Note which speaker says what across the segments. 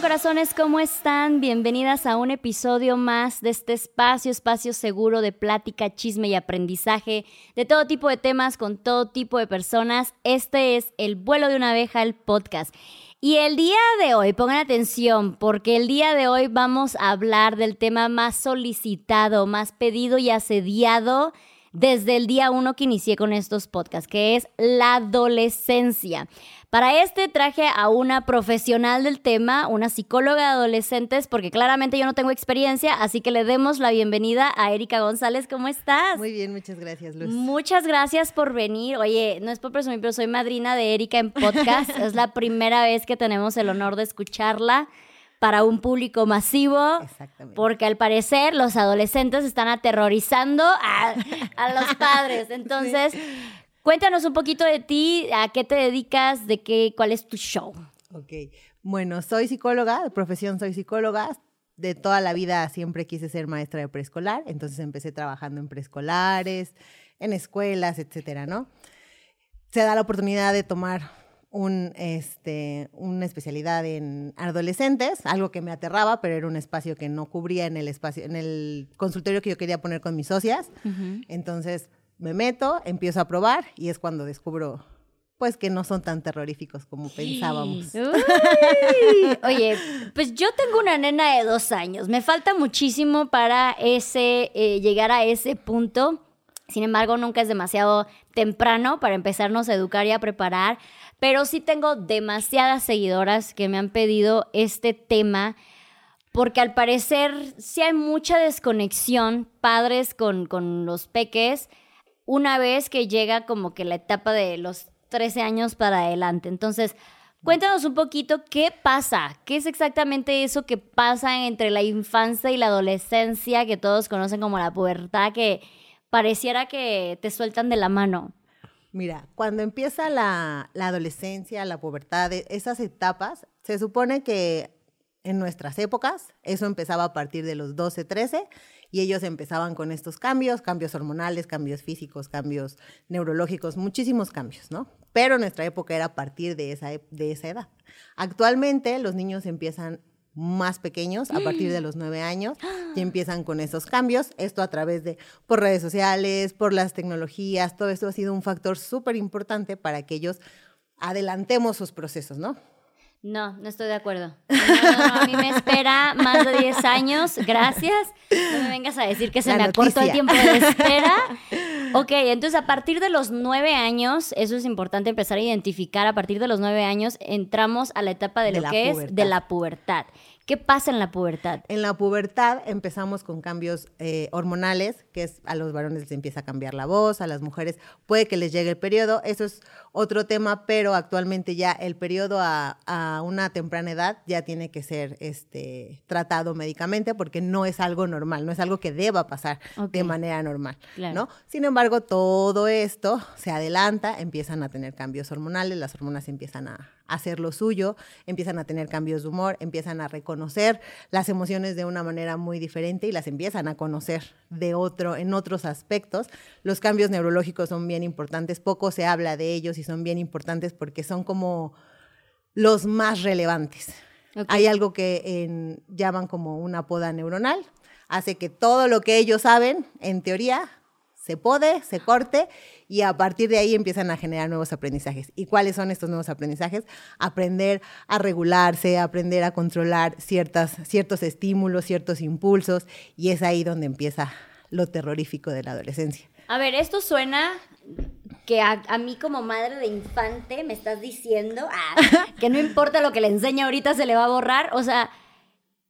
Speaker 1: Corazones? ¿Cómo están? Bienvenidas a un episodio más de este espacio, espacio seguro de plática, chisme y aprendizaje de todo tipo de temas con todo tipo de personas. Este es El vuelo de una abeja, el podcast. Y el día de hoy, pongan atención, porque el día de hoy vamos a hablar del tema más solicitado, más pedido y asediado desde el día uno que inicié con estos podcasts, que es la adolescencia. Para este traje a una profesional del tema, una psicóloga de adolescentes, porque claramente yo no tengo experiencia, así que le demos la bienvenida a Erika González. ¿Cómo estás?
Speaker 2: Muy bien, muchas gracias, Luz.
Speaker 1: Muchas gracias por venir. Oye, no es por presumir, pero soy madrina de Erika en podcast. es la primera vez que tenemos el honor de escucharla para un público masivo. Exactamente. Porque al parecer los adolescentes están aterrorizando a, los padres. Entonces, Cuéntanos un poquito de ti, a qué te dedicas, de qué, cuál es tu show.
Speaker 2: Ok, bueno, soy psicóloga, de profesión soy psicóloga. De toda la vida siempre quise ser maestra de preescolar, entonces empecé trabajando en preescolares, en escuelas, etcétera, ¿no? Se da la oportunidad de tomar un, este, una especialidad en adolescentes, algo que me aterraba, pero era un espacio que no cubría en el espacio, en el consultorio que yo quería poner con mis socias. Entonces me meto, empiezo a probar y es cuando descubro pues que no son tan terroríficos como pensábamos.
Speaker 1: Oye, pues yo tengo una nena de dos años. Me falta muchísimo para ese eh, llegar a ese punto. Sin embargo, nunca es demasiado temprano para empezarnos a educar y a preparar. Pero sí tengo demasiadas seguidoras que me han pedido este tema porque al parecer sí hay mucha desconexión, padres con, con los peques una vez que llega como que la etapa de los 13 años para adelante. Entonces, cuéntanos un poquito qué pasa, qué es exactamente eso que pasa entre la infancia y la adolescencia, que todos conocen como la pubertad, que pareciera que te sueltan de la mano.
Speaker 2: Mira, cuando empieza la, la adolescencia, la pubertad, esas etapas, se supone que en nuestras épocas, eso empezaba a partir de los 12, 13, y ellos empezaban con estos cambios, cambios hormonales, cambios físicos, cambios neurológicos, muchísimos cambios, ¿no? Pero nuestra época era a partir de esa, de esa edad. Actualmente los niños empiezan más pequeños, a partir de los nueve años, y empiezan con esos cambios. Esto a través de, por redes sociales, por las tecnologías, todo esto ha sido un factor súper importante para que ellos adelantemos sus procesos, ¿no?
Speaker 1: No, no estoy de acuerdo. a mí me espera más de 10 años, gracias. No me vengas a decir que se me acortó el tiempo de espera. Ok, entonces a partir de los 9 años, eso es importante empezar a identificar, a partir de los 9 años entramos a la etapa de, lo que es de la pubertad. ¿Qué pasa en la pubertad?
Speaker 2: En la pubertad empezamos con cambios eh, hormonales, que es a los varones les empieza a cambiar la voz, a las mujeres puede que les llegue el periodo, eso es otro tema, pero actualmente ya el periodo a, una temprana edad ya tiene que ser este, tratado médicamente porque no es algo normal, no es algo que deba pasar de manera normal, ¿no? Sin embargo, todo esto se adelanta, empiezan a tener cambios hormonales, las hormonas empiezan a, hacer lo suyo, empiezan a tener cambios de humor, empiezan a reconocer las emociones de una manera muy diferente y las empiezan a conocer de otro, en otros aspectos. Los cambios neurológicos son bien importantes, poco se habla de ellos y son bien importantes porque son como los más relevantes. Hay algo que llaman como una poda neuronal, hace que todo lo que ellos saben, en teoría, se pode, se corte y a partir de ahí empiezan a generar nuevos aprendizajes. ¿Y cuáles son estos nuevos aprendizajes? Aprender a regularse, aprender a controlar ciertas, ciertos estímulos, ciertos impulsos y es ahí donde empieza lo terrorífico de la adolescencia.
Speaker 1: A ver, esto suena que a, mí como madre de infante me estás diciendo ah, que no importa lo que le enseñe ahorita se le va a borrar. O sea,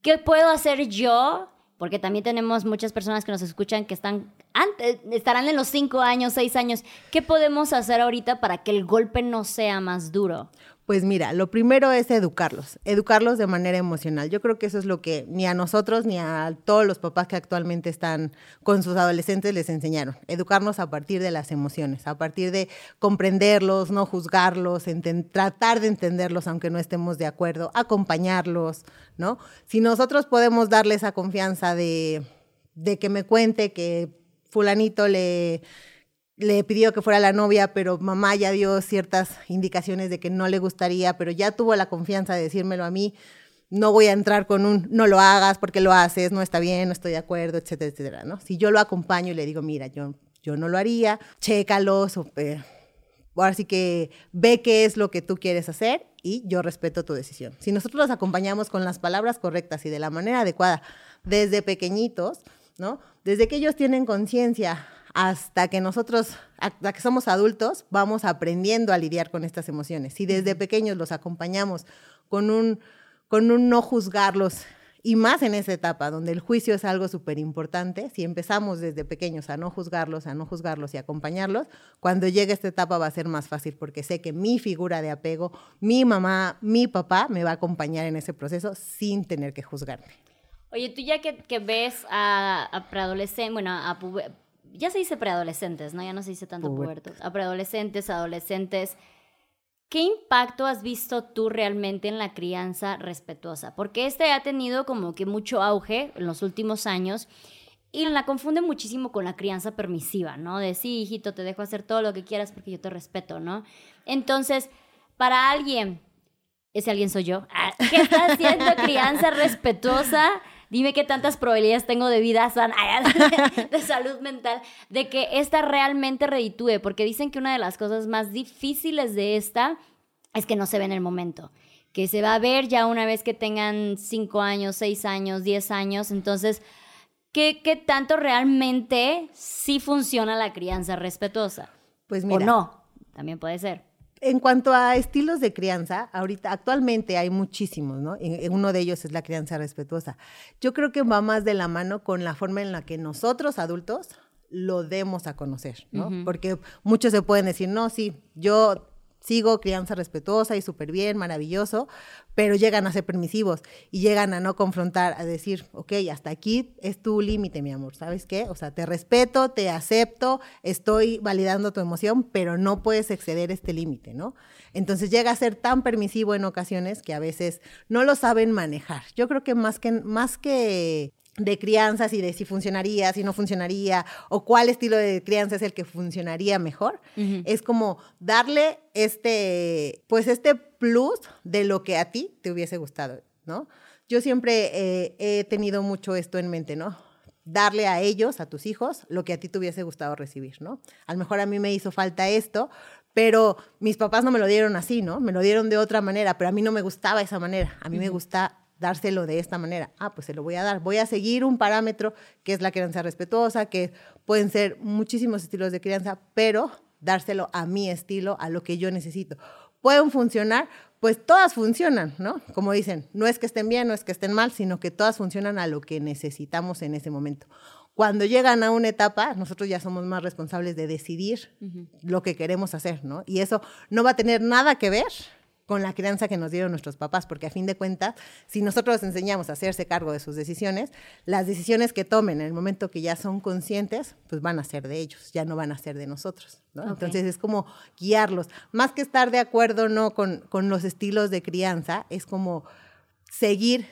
Speaker 1: ¿qué puedo hacer yo? Porque también tenemos muchas personas que nos escuchan que están antes, estarán en los cinco años, seis años. ¿Qué podemos hacer ahorita para que el golpe no sea más duro?
Speaker 2: Pues mira, lo primero es educarlos, educarlos de manera emocional. Yo creo que eso es lo que ni a nosotros ni a todos los papás que actualmente están con sus adolescentes les enseñaron. Educarnos a partir de las emociones, a partir de comprenderlos, no juzgarlos, tratar de entenderlos aunque no estemos de acuerdo, acompañarlos, ¿no? Si nosotros podemos darle esa confianza de, de que me cuente que fulanito le le pidió que fuera la novia, pero mamá ya dio ciertas indicaciones de que no le gustaría, pero ya tuvo la confianza de decírmelo a mí. No voy a entrar con un no lo hagas porque lo haces, no está bien, no estoy de acuerdo, etcétera, etcétera, ¿no? Si yo lo acompaño y le digo, mira, yo, yo no lo haría, chécalos, o, eh, ahora sí que ve qué es lo que tú quieres hacer y yo respeto tu decisión. Si nosotros los acompañamos con las palabras correctas y de la manera adecuada desde pequeñitos, ¿no? Desde que ellos tienen conciencia hasta que nosotros, hasta que somos adultos, vamos aprendiendo a lidiar con estas emociones. Si desde pequeños los acompañamos con un, con un no juzgarlos, y más en esa etapa donde el juicio es algo súper importante, si empezamos desde pequeños a no juzgarlos, a no juzgarlos y acompañarlos, cuando llegue esta etapa va a ser más fácil porque sé que mi figura de apego, mi mamá, mi papá me va a acompañar en ese proceso sin tener que juzgarme.
Speaker 1: Oye, tú ya que, que ves a, a preadolescentes, bueno, a ya se dice preadolescentes, ¿no? Ya no se dice tanto pubertos. A preadolescentes, adolescentes. ¿Qué impacto has visto tú realmente en la crianza respetuosa? Porque este ha tenido como que mucho auge en los últimos años y la confunde muchísimo con la crianza permisiva, ¿no? De sí, hijito, te dejo hacer todo lo que quieras porque yo te respeto, ¿no? Entonces, para alguien, ese alguien soy yo, ah, ¿qué está haciendo crianza respetuosa, dime qué tantas probabilidades tengo de vida sana, de salud mental, de que esta realmente reditúe, porque dicen que una de las cosas más difíciles de esta es que no se ve en el momento, que se va a ver ya una vez que tengan 5 años, 6 años, 10 años, entonces... ¿Qué, ¿Qué tanto realmente sí funciona la crianza respetuosa?
Speaker 2: Pues mira.
Speaker 1: O no, también puede ser
Speaker 2: en cuanto a estilos de crianza, ahorita actualmente hay muchísimos, ¿no? Uno de ellos es la crianza respetuosa. Yo creo que va más de la mano con la forma en la que nosotros adultos lo demos a conocer, ¿no? Porque muchos se pueden decir, no, sí, yo sigo crianza respetuosa y súper bien, maravilloso, pero llegan a ser permisivos y llegan a no confrontar, a decir, ok, hasta aquí es tu límite, mi amor, ¿sabes qué? O sea, te respeto, te acepto, estoy validando tu emoción, pero no puedes exceder este límite, ¿no? Entonces llega a ser tan permisivo en ocasiones que a veces no lo saben manejar. Yo creo que más que, más que de crianzas y de si funcionaría, si no funcionaría, o cuál estilo de crianza es el que funcionaría mejor. Es como darle este, pues este plus de lo que a ti te hubiese gustado, ¿no? Yo siempre eh, he tenido mucho esto en mente, ¿no? Darle a ellos, a tus hijos, lo que a ti te hubiese gustado recibir, ¿no? A lo mejor a mí me hizo falta esto, pero mis papás no me lo dieron así, ¿no? Me lo dieron de otra manera, pero a mí no me gustaba esa manera. A mí me gusta dárselo de esta manera. Ah, pues se lo voy a dar. Voy a seguir un parámetro que es la crianza respetuosa, que pueden ser muchísimos estilos de crianza, pero dárselo a mi estilo, a lo que yo necesito. ¿Pueden funcionar? Pues todas funcionan, ¿no? Como dicen, no es que estén bien, no es que estén mal, sino que todas funcionan a lo que necesitamos en ese momento. Cuando llegan a una etapa, nosotros ya somos más responsables de decidir lo que queremos hacer, ¿no? Y eso no va a tener nada que ver con la crianza que nos dieron nuestros papás, porque a fin de cuentas, si nosotros les enseñamos a hacerse cargo de sus decisiones, las decisiones que tomen en el momento que ya son conscientes, pues van a ser de ellos, ya no van a ser de nosotros. Entonces es como guiarlos. Más que estar de acuerdo no con, con los estilos de crianza, es como seguir.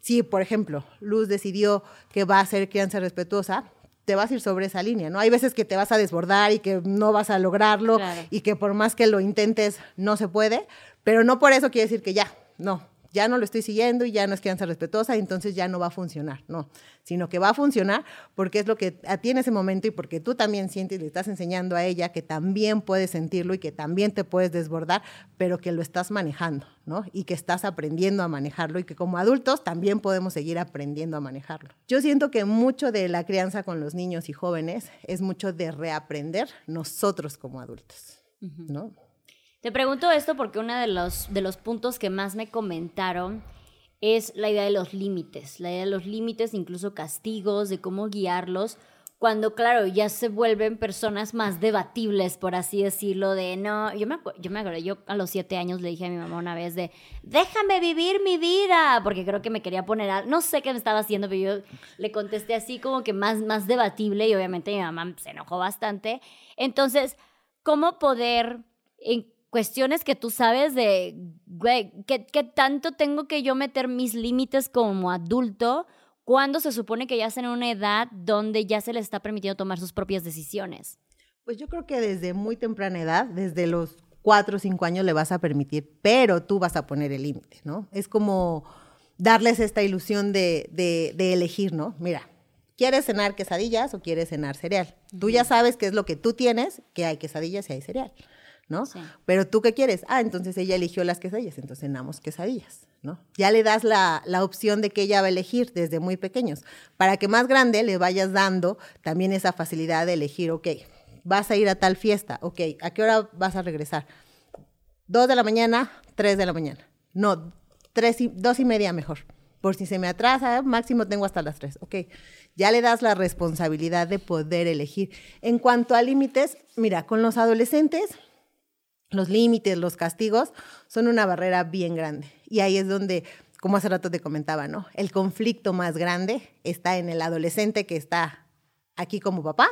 Speaker 2: Si, por ejemplo, Luz decidió que va a ser crianza respetuosa, te vas a ir sobre esa línea, ¿no? Hay veces que te vas a desbordar y que no vas a lograrlo y que por más que lo intentes no se puede, pero no por eso quiere decir que ya, no, ya no lo estoy siguiendo y ya no es crianza respetuosa, entonces ya no va a funcionar, no, sino que va a funcionar porque es lo que a ti en ese momento y porque tú también sientes y le estás enseñando a ella que también puedes sentirlo y que también te puedes desbordar, pero que lo estás manejando, ¿no? Y que estás aprendiendo a manejarlo y que como adultos también podemos seguir aprendiendo a manejarlo. Yo siento que mucho de la crianza con los niños y jóvenes es mucho de reaprender nosotros como adultos, ¿no?
Speaker 1: Te pregunto esto porque uno de los, de los puntos que más me comentaron es la idea de los límites, la idea de los límites, incluso castigos, de cómo guiarlos, cuando, claro, ya se vuelven personas más debatibles, por así decirlo, de no, yo me, yo me acuerdo, yo a los siete años le dije a mi mamá una vez de, déjame vivir mi vida, porque creo que me quería poner, a, no sé qué me estaba haciendo, pero yo le contesté así como que más, más debatible y obviamente mi mamá se enojó bastante. Entonces, ¿cómo poder, cuestiones que tú sabes de, güey, ¿qué, qué tanto tengo que yo meter mis límites como adulto? ¿Cuándo se supone que ya están en una edad donde ya se les está permitiendo tomar sus propias decisiones?
Speaker 2: Pues yo creo que desde muy temprana edad, desde los cuatro o cinco años le vas a permitir, pero tú vas a poner el límite, ¿no? Es como darles esta ilusión de, de, elegir, ¿no? Mira, ¿quieres cenar quesadillas o quieres cenar cereal? Tú ya sabes qué es lo que tú tienes, que hay quesadillas y hay cereal, ¿no? Pero tú qué quieres? Ah, entonces ella eligió las quesadillas, entonces cenamos quesadillas. Ya le das la, opción de que ella va a elegir desde muy pequeños, para que más grande le vayas dando también esa facilidad de elegir, ok, vas a ir a tal fiesta, ok, ¿a qué hora vas a regresar? Dos de la mañana, tres de la mañana. No, tres y, dos y media mejor. Por si se me atrasa, máximo tengo hasta las tres. Ok, ya le das la responsabilidad de poder elegir. En cuanto a límites, mira, con los adolescentes los límites, los castigos, son una barrera bien grande. Y ahí es donde, como hace rato te comentaba, ¿no? El conflicto más grande está en el adolescente que está aquí como papá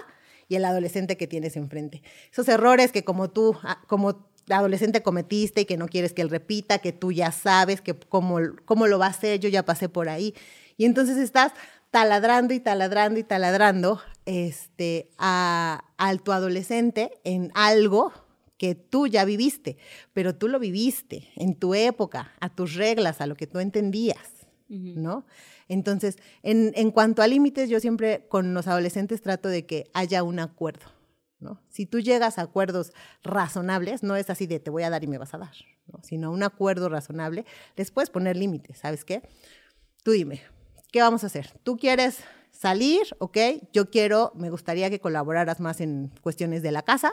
Speaker 2: y el adolescente que tienes enfrente. Esos errores que como tú, ah, como adolescente cometiste y que no quieres que él repita, que tú ya sabes que cómo, cómo lo va a hacer, yo ya pasé por ahí. Y entonces estás taladrando y taladrando y taladrando este, a, a tu adolescente en algo que tú ya viviste, pero tú lo viviste en tu época, a tus reglas, a lo que tú entendías, ¿no? Entonces, en, en cuanto a límites, yo siempre con los adolescentes trato de que haya un acuerdo, ¿no? Si tú llegas a acuerdos razonables, no es así de te voy a dar y me vas a dar, ¿no? sino un acuerdo razonable, les puedes poner límites, ¿sabes qué? Tú dime, ¿qué vamos a hacer? ¿Tú quieres salir? ¿Ok? Yo quiero, me gustaría que colaboraras más en cuestiones de la casa,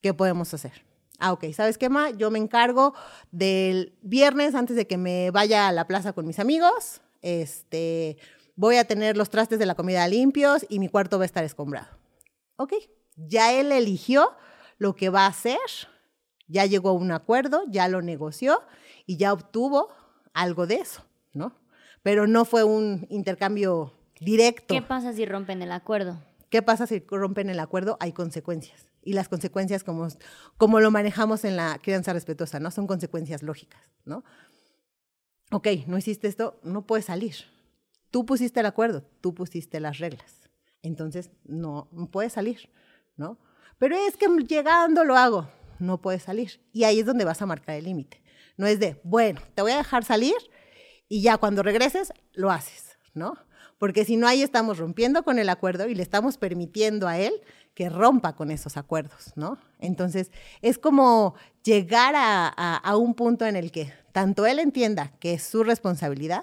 Speaker 2: ¿qué podemos hacer? Ah, ok, ¿sabes qué, Ma? Yo me encargo del viernes antes de que me vaya a la plaza con mis amigos. Este, voy a tener los trastes de la comida limpios y mi cuarto va a estar escombrado. Ok, ya él eligió lo que va a hacer, ya llegó a un acuerdo, ya lo negoció y ya obtuvo algo de eso, ¿no? Pero no fue un intercambio directo.
Speaker 1: ¿Qué pasa si rompen el acuerdo?
Speaker 2: ¿Qué pasa si rompen el acuerdo? Hay consecuencias y las consecuencias como, como lo manejamos en la crianza respetuosa, ¿no? Son consecuencias lógicas, ¿no? Ok, no hiciste esto, no puedes salir. Tú pusiste el acuerdo, tú pusiste las reglas. Entonces, no, no puedes salir, ¿no? Pero es que llegando lo hago, no puedes salir. Y ahí es donde vas a marcar el límite. No es de, bueno, te voy a dejar salir y ya cuando regreses lo haces, ¿no? Porque si no, ahí estamos rompiendo con el acuerdo y le estamos permitiendo a él que rompa con esos acuerdos, ¿no? Entonces, es como llegar a, un punto en el que tanto él entienda que es su responsabilidad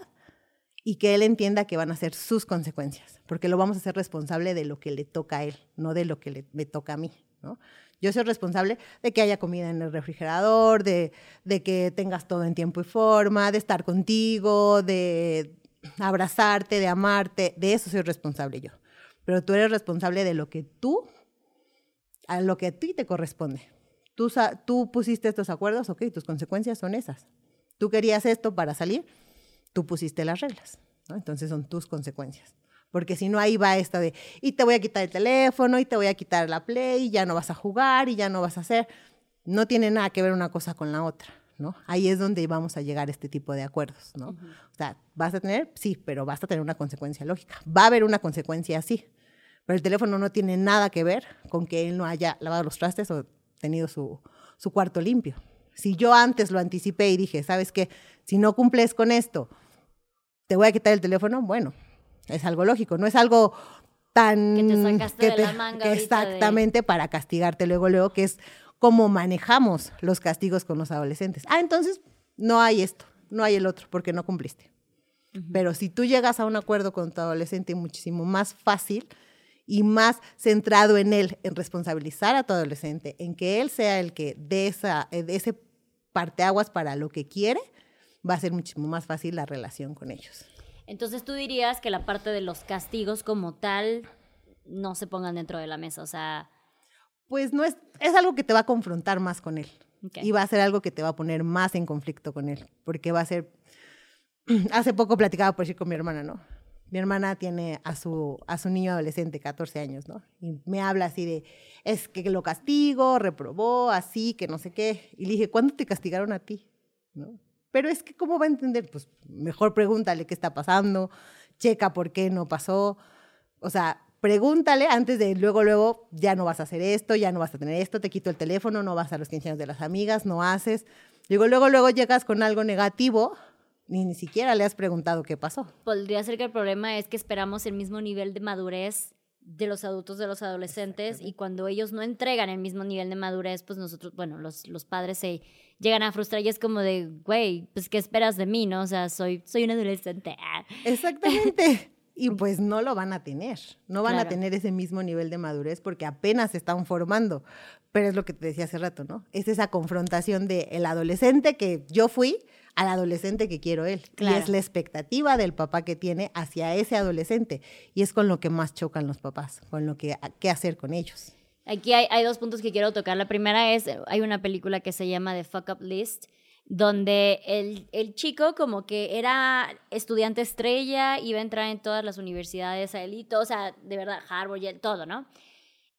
Speaker 2: y que él entienda que van a ser sus consecuencias, porque lo vamos a hacer responsable de lo que le toca a él, no de lo que le, me toca a mí, ¿no? Yo soy responsable de que haya comida en el refrigerador, de, de que tengas todo en tiempo y forma, de estar contigo, de abrazarte, de amarte, de eso soy responsable yo. Pero tú eres responsable de lo que tú a lo que a ti te corresponde. Tú, tú pusiste estos acuerdos, ok, tus consecuencias son esas. Tú querías esto para salir, tú pusiste las reglas, ¿no? Entonces son tus consecuencias. Porque si no, ahí va esta de, y te voy a quitar el teléfono, y te voy a quitar la play, y ya no vas a jugar, y ya no vas a hacer. No tiene nada que ver una cosa con la otra, ¿no? Ahí es donde vamos a llegar a este tipo de acuerdos, ¿no? O sea, vas a tener, sí, pero vas a tener una consecuencia lógica. Va a haber una consecuencia así. Pero el teléfono no tiene nada que ver con que él no haya lavado los trastes o tenido su, su cuarto limpio. Si yo antes lo anticipé y dije, ¿sabes qué? Si no cumples con esto, te voy a quitar el teléfono, bueno, es algo lógico, no es algo tan...
Speaker 1: Que te sacaste de la manga.
Speaker 2: Exactamente, para castigarte luego, luego, que es como manejamos los castigos con los adolescentes. Ah, entonces no hay esto, no hay el otro, porque no cumpliste. Pero si tú llegas a un acuerdo con tu adolescente muchísimo más fácil, y más centrado en él, en responsabilizar a tu adolescente, en que él sea el que dé esa, eh, de ese parteaguas para lo que quiere, va a ser muchísimo más fácil la relación con ellos.
Speaker 1: Entonces tú dirías que la parte de los castigos como tal no se pongan dentro de la mesa? O sea,
Speaker 2: Pues no es, es algo que te va a confrontar más con él.
Speaker 1: ok.
Speaker 2: Y va a ser algo que te va a poner más en conflicto con él. Porque va a ser. Hace poco platicaba por decir con mi hermana, ¿no? Mi hermana tiene a su, a su niño adolescente, 14 años, ¿no? Y me habla así de, es que lo castigo, reprobó, así, que no sé qué. Y le dije, ¿cuándo te castigaron a ti? ¿No? Pero es que, ¿cómo va a entender? Pues mejor pregúntale qué está pasando, checa por qué no pasó. O sea, pregúntale antes de luego, luego, ya no vas a hacer esto, ya no vas a tener esto, te quito el teléfono, no vas a los 15 años de las amigas, no haces. Digo, luego, luego llegas con algo negativo, ni, ni siquiera le has preguntado qué pasó.
Speaker 1: Podría ser que el problema es que esperamos el mismo nivel de madurez de los adultos de los adolescentes y cuando ellos no entregan el mismo nivel de madurez, pues nosotros, bueno, los, los padres se llegan a frustrar y es como de, güey, pues ¿qué esperas de mí, no? O sea, soy, soy un adolescente.
Speaker 2: Exactamente. Y pues no lo van a tener, no van a tener ese mismo nivel de madurez porque apenas se están formando. Pero es lo que te decía hace rato, ¿no? Es esa confrontación de el adolescente que yo fui al adolescente que quiero él.
Speaker 1: Claro.
Speaker 2: Y es la expectativa del papá que tiene hacia ese adolescente. Y es con lo que más chocan los papás, con lo que qué hacer con ellos.
Speaker 1: Aquí hay, hay dos puntos que quiero tocar. La primera es, hay una película que se llama The Fuck Up List, donde el, el chico como que era estudiante estrella, iba a entrar en todas las universidades a él y todo, o sea, de verdad, Harvard y el- todo, ¿no?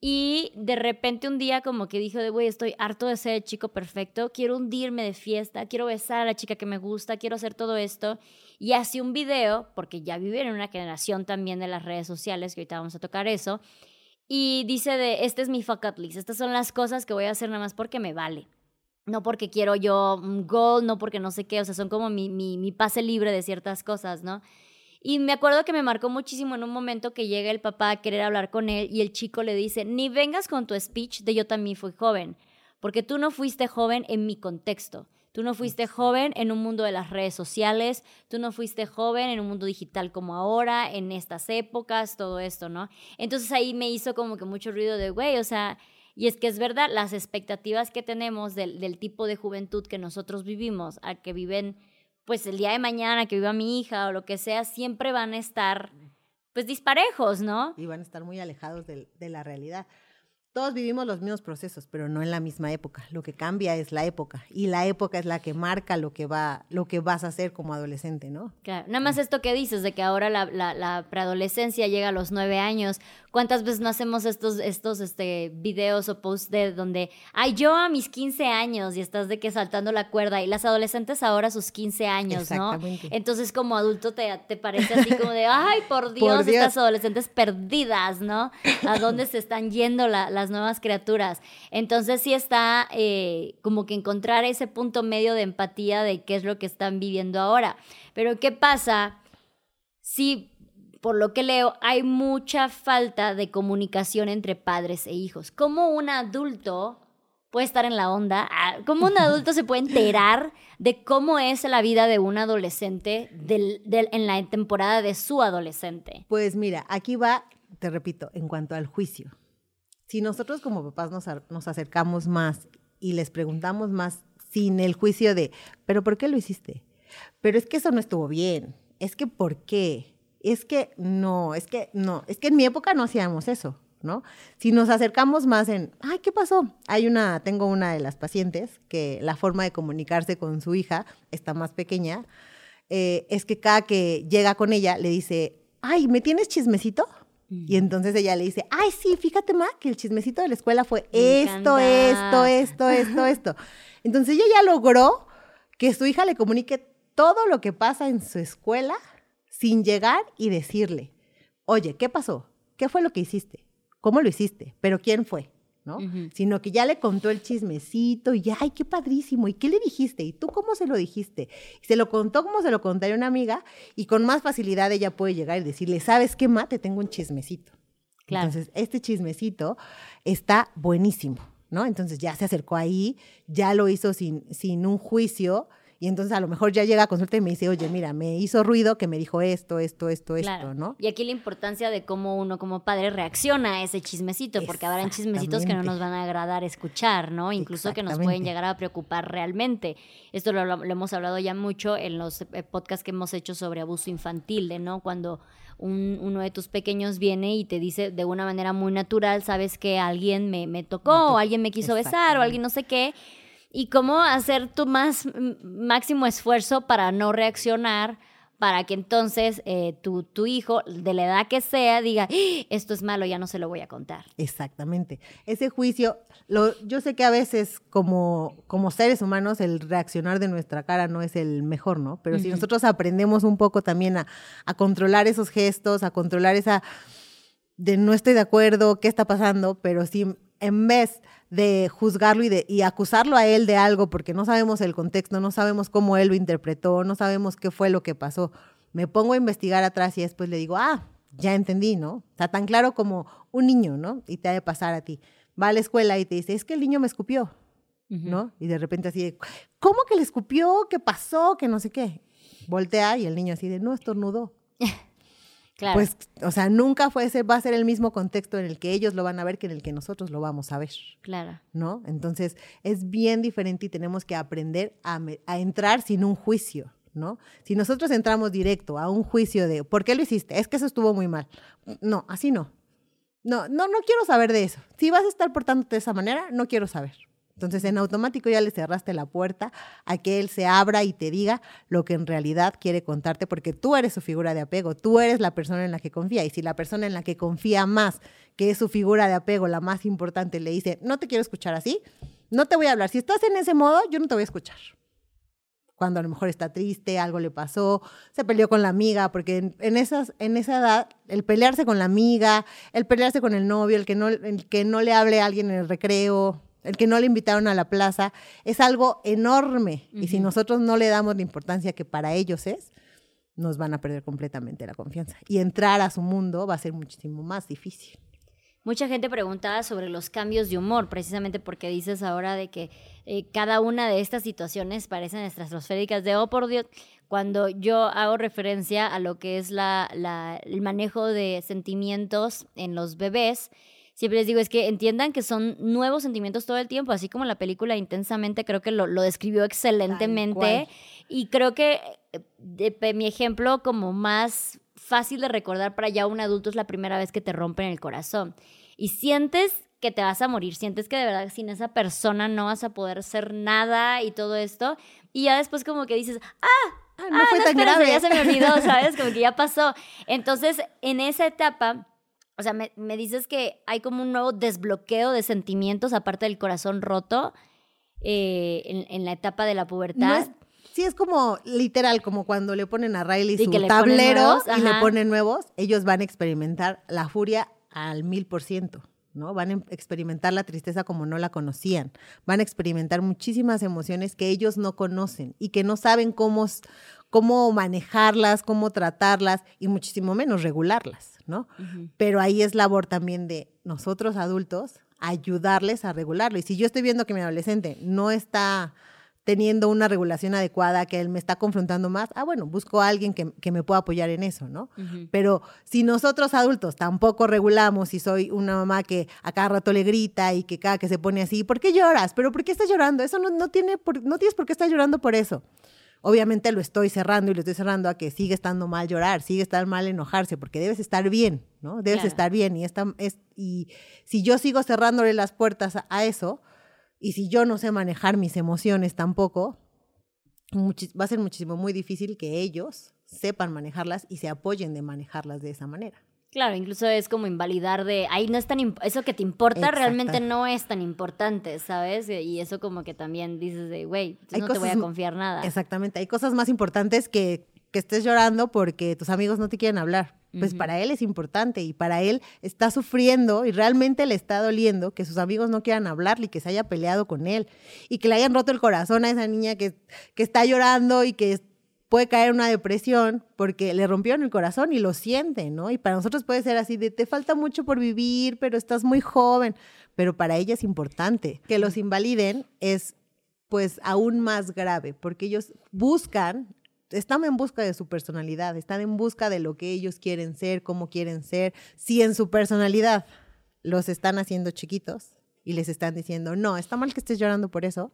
Speaker 1: Y de repente un día como que dijo de, güey, estoy harto de ser chico perfecto, quiero hundirme de fiesta, quiero besar a la chica que me gusta, quiero hacer todo esto. Y hace un video, porque ya vive en una generación también de las redes sociales, que ahorita vamos a tocar eso, y dice de, este es mi fuck up list, estas son las cosas que voy a hacer nada más porque me vale. No porque quiero yo un gol, no porque no sé qué, o sea, son como mi, mi, mi pase libre de ciertas cosas, ¿no? Y me acuerdo que me marcó muchísimo en un momento que llega el papá a querer hablar con él y el chico le dice, ni vengas con tu speech de yo también fui joven, porque tú no fuiste joven en mi contexto. Tú no fuiste joven en un mundo de las redes sociales, tú no fuiste joven en un mundo digital como ahora, en estas épocas, todo esto, ¿no? Entonces ahí me hizo como que mucho ruido de, güey, o sea, y es que es verdad, las expectativas que tenemos del, del tipo de juventud que nosotros vivimos, a que viven, pues el día de mañana, que viva mi hija o lo que sea, siempre van a estar, pues disparejos, ¿no?
Speaker 2: Y van a estar muy alejados de la realidad. Todos vivimos los mismos procesos, pero no en la misma época. Lo que cambia es la época. Y la época es la que marca lo que, va, lo que vas a hacer como adolescente, ¿no?
Speaker 1: Claro, nada más esto que dices de que ahora la, la, la preadolescencia llega a los nueve años. ¿Cuántas veces no hacemos estos, estos este, videos o posts de donde, ay, yo a mis 15 años y estás de que saltando la cuerda y las adolescentes ahora a sus 15 años, ¿no? Entonces como adulto te, te parece así como de, ay, por Dios,
Speaker 2: Dios.
Speaker 1: estas adolescentes perdidas, ¿no? ¿A dónde se están yendo la- las nuevas criaturas? Entonces sí está eh, como que encontrar ese punto medio de empatía de qué es lo que están viviendo ahora. Pero ¿qué pasa si, por lo que leo, hay mucha falta de comunicación entre padres e hijos? ¿Cómo un adulto puede estar en la onda? Ah, ¿Cómo un adulto se puede enterar de cómo es la vida de un adolescente en la temporada de su adolescente?
Speaker 2: Pues mira, aquí va, te repito, en cuanto al juicio. Si nosotros como papás nos, nos acercamos más y les preguntamos más sin el juicio de, pero ¿por qué lo hiciste? Pero es que eso no estuvo bien. Es que ¿por qué? Es que no, es que no, es que en mi época no hacíamos eso, ¿no? Si nos acercamos más en, ay, ¿qué pasó? Hay una, tengo una de las pacientes que la forma de comunicarse con su hija está más pequeña, eh, es que cada que llega con ella le dice, ay, ¿me tienes chismecito? Y entonces ella le dice, ay, sí, fíjate, Ma, que el chismecito de la escuela fue esto, esto, esto, esto, esto. Entonces ella ya logró que su hija le comunique todo lo que pasa en su escuela sin llegar y decirle, oye, ¿qué pasó? ¿Qué fue lo que hiciste? ¿Cómo lo hiciste? ¿Pero quién fue? ¿no? Sino que ya le contó el chismecito y, ay, qué padrísimo, ¿y qué le dijiste? ¿Y tú cómo se lo dijiste? Y se lo contó como se lo contaría una amiga y con más facilidad ella puede llegar y decirle, ¿sabes qué, Ma? Te tengo un chismecito.
Speaker 1: Claro.
Speaker 2: Entonces, este chismecito está buenísimo, ¿no? Entonces ya se acercó ahí, ya lo hizo sin, sin un juicio Y entonces a lo mejor ya llega a consulta y me dice, oye, mira, me hizo ruido que me dijo esto, esto, esto,
Speaker 1: Claro.
Speaker 2: esto, ¿no?
Speaker 1: Y aquí la importancia de cómo uno como padre reacciona a ese chismecito, porque habrán chismecitos que no nos van a agradar escuchar, ¿no? Incluso que nos pueden llegar a preocupar realmente. Esto lo, lo hemos hablado ya mucho en los eh, podcasts que hemos hecho sobre abuso infantil, de, ¿no? Cuando un- uno de tus pequeños viene y te dice de una manera muy natural, sabes que alguien me, me tocó, o alguien me quiso besar, o alguien no sé qué. Y cómo hacer tu más máximo esfuerzo para no reaccionar, para que entonces eh, tu, tu hijo, de la edad que sea, diga, "Ah, esto es malo, ya no se lo voy a contar.
Speaker 2: Exactamente. Ese juicio, lo, yo sé que a veces como, como seres humanos el reaccionar de nuestra cara no es el mejor, ¿no? Pero si nosotros aprendemos un poco también a, a controlar esos gestos, a controlar esa de no estoy de acuerdo, qué está pasando, pero si en vez de juzgarlo y, de, y acusarlo a él de algo, porque no sabemos el contexto, no sabemos cómo él lo interpretó, no sabemos qué fue lo que pasó, me pongo a investigar atrás y después le digo, ah, ya entendí, ¿no? O sea, tan claro como un niño, ¿no? Y te ha de pasar a ti. Va a la escuela y te dice, es que el niño me escupió, ¿no? Y de repente así de, ¿cómo que le escupió? ¿Qué pasó? Que no sé qué. Voltea y el niño así de, no, estornudó.
Speaker 1: Claro.
Speaker 2: Pues, o sea, nunca fue ese, va a ser el mismo contexto en el que ellos lo van a ver que en el que nosotros lo vamos a ver,
Speaker 1: claro.
Speaker 2: ¿no? Entonces, es bien diferente y tenemos que aprender a, a entrar sin un juicio, ¿no? Si nosotros entramos directo a un juicio de, ¿por qué lo hiciste? Es que eso estuvo muy mal. No, así no. No, no, no quiero saber de eso. Si vas a estar portándote de esa manera, no quiero saber. Entonces, en automático ya le cerraste la puerta a que él se abra y te diga lo que en realidad quiere contarte, porque tú eres su figura de apego, tú eres la persona en la que confía. Y si la persona en la que confía más, que es su figura de apego, la más importante, le dice, no te quiero escuchar así, no te voy a hablar. Si estás en ese modo, yo no te voy a escuchar. Cuando a lo mejor está triste, algo le pasó, se peleó con la amiga, porque en, en en esa edad, el pelearse con la amiga, el pelearse con el novio, el que no, el que no le hable a alguien en el recreo, el que no le invitaron a la plaza, es algo enorme. Y si nosotros no le damos la importancia que para ellos es, nos van a perder completamente la confianza. Y entrar a su mundo va a ser muchísimo más difícil.
Speaker 1: Mucha gente preguntaba sobre los cambios de humor, precisamente porque dices ahora de que eh, cada una de estas situaciones parecen estratosféricas de, oh, por Dios, cuando yo hago referencia a lo que es la, la- el manejo de sentimientos en los bebés, siempre les digo, es que entiendan que son nuevos sentimientos todo el tiempo, así como la película Intensamente creo que lo, lo describió excelentemente. Y creo que eh, de- mi ejemplo como más fácil de recordar para ya un adulto es la primera vez que te rompen el corazón. Y sientes que te vas a morir, sientes que de verdad sin esa persona no vas a poder hacer nada y todo esto. Y ya después como que dices, ah,
Speaker 2: Ah, no
Speaker 1: ah,
Speaker 2: fue
Speaker 1: no,
Speaker 2: tan
Speaker 1: espérate,
Speaker 2: grave.
Speaker 1: ya se me olvidó, ¿sabes? Como que ya pasó. Entonces, en esa etapa, o sea, me, me dices que hay como un nuevo desbloqueo de sentimientos, aparte del corazón roto, eh, en, en la etapa de la pubertad.
Speaker 2: No es- sí, es como literal, como cuando le ponen a Riley su tablero
Speaker 1: nuevos,
Speaker 2: y le ponen nuevos, ellos van a experimentar la furia al mil por ciento. ¿no? Van a em- experimentar la tristeza como no la conocían. Van a experimentar muchísimas emociones que ellos no conocen y que no saben cómo, cómo manejarlas, cómo tratarlas y muchísimo menos regularlas, ¿no?
Speaker 1: Ujú.
Speaker 2: pero ahí es labor también de nosotros adultos ayudarles a regularlo. Y si yo estoy viendo que mi adolescente no está teniendo una regulación adecuada, que él me está confrontando más, ah, bueno, busco a alguien que, que me pueda apoyar en eso, ¿no?
Speaker 1: Ujú.
Speaker 2: Pero si nosotros adultos tampoco regulamos y soy una mamá que a cada rato le grita y que cada que se pone así, ¿por qué lloras? ¿Pero por qué estás llorando? Eso no, no, tiene por, no tienes por qué estar llorando por eso. Obviamente lo estoy cerrando y lo estoy cerrando a que sigue estando mal llorar, sigue estando mal enojarse, porque debes estar bien, ¿no? Debes
Speaker 1: Claro.
Speaker 2: estar bien. Y, esta, es, y si yo sigo cerrándole las puertas a, a eso, y si yo no sé manejar mis emociones tampoco, va a ser muchísimo muy difícil que ellos sepan manejarlas y se apoyen de manejarlas de esa manera.
Speaker 1: Claro, incluso es como invalidar de, ahí no es tan, eso que te importa
Speaker 2: Exacto.
Speaker 1: realmente no es tan importante, ¿sabes? Y eso como que también dices de, güey,
Speaker 2: Hay
Speaker 1: no te voy a confiar nada.
Speaker 2: Exactamente, hay cosas más importantes que, que estés llorando porque tus amigos no te quieren hablar. Pues para él es importante y para él está sufriendo y realmente le está doliendo que sus amigos no quieran hablarle y que se haya peleado con él y que le hayan roto el corazón a esa niña que, que está llorando y que puede caer en una depresión porque le rompieron el corazón y lo siente, ¿no? Y para nosotros puede ser así de te falta mucho por vivir, pero estás muy joven, pero para ella es importante. Que los invaliden es pues aún más grave, porque ellos buscan, están en busca de su personalidad, están en busca de lo que ellos quieren ser, cómo quieren ser. Si en su personalidad los están haciendo chiquitos y les están diciendo, no, está mal que estés llorando por eso,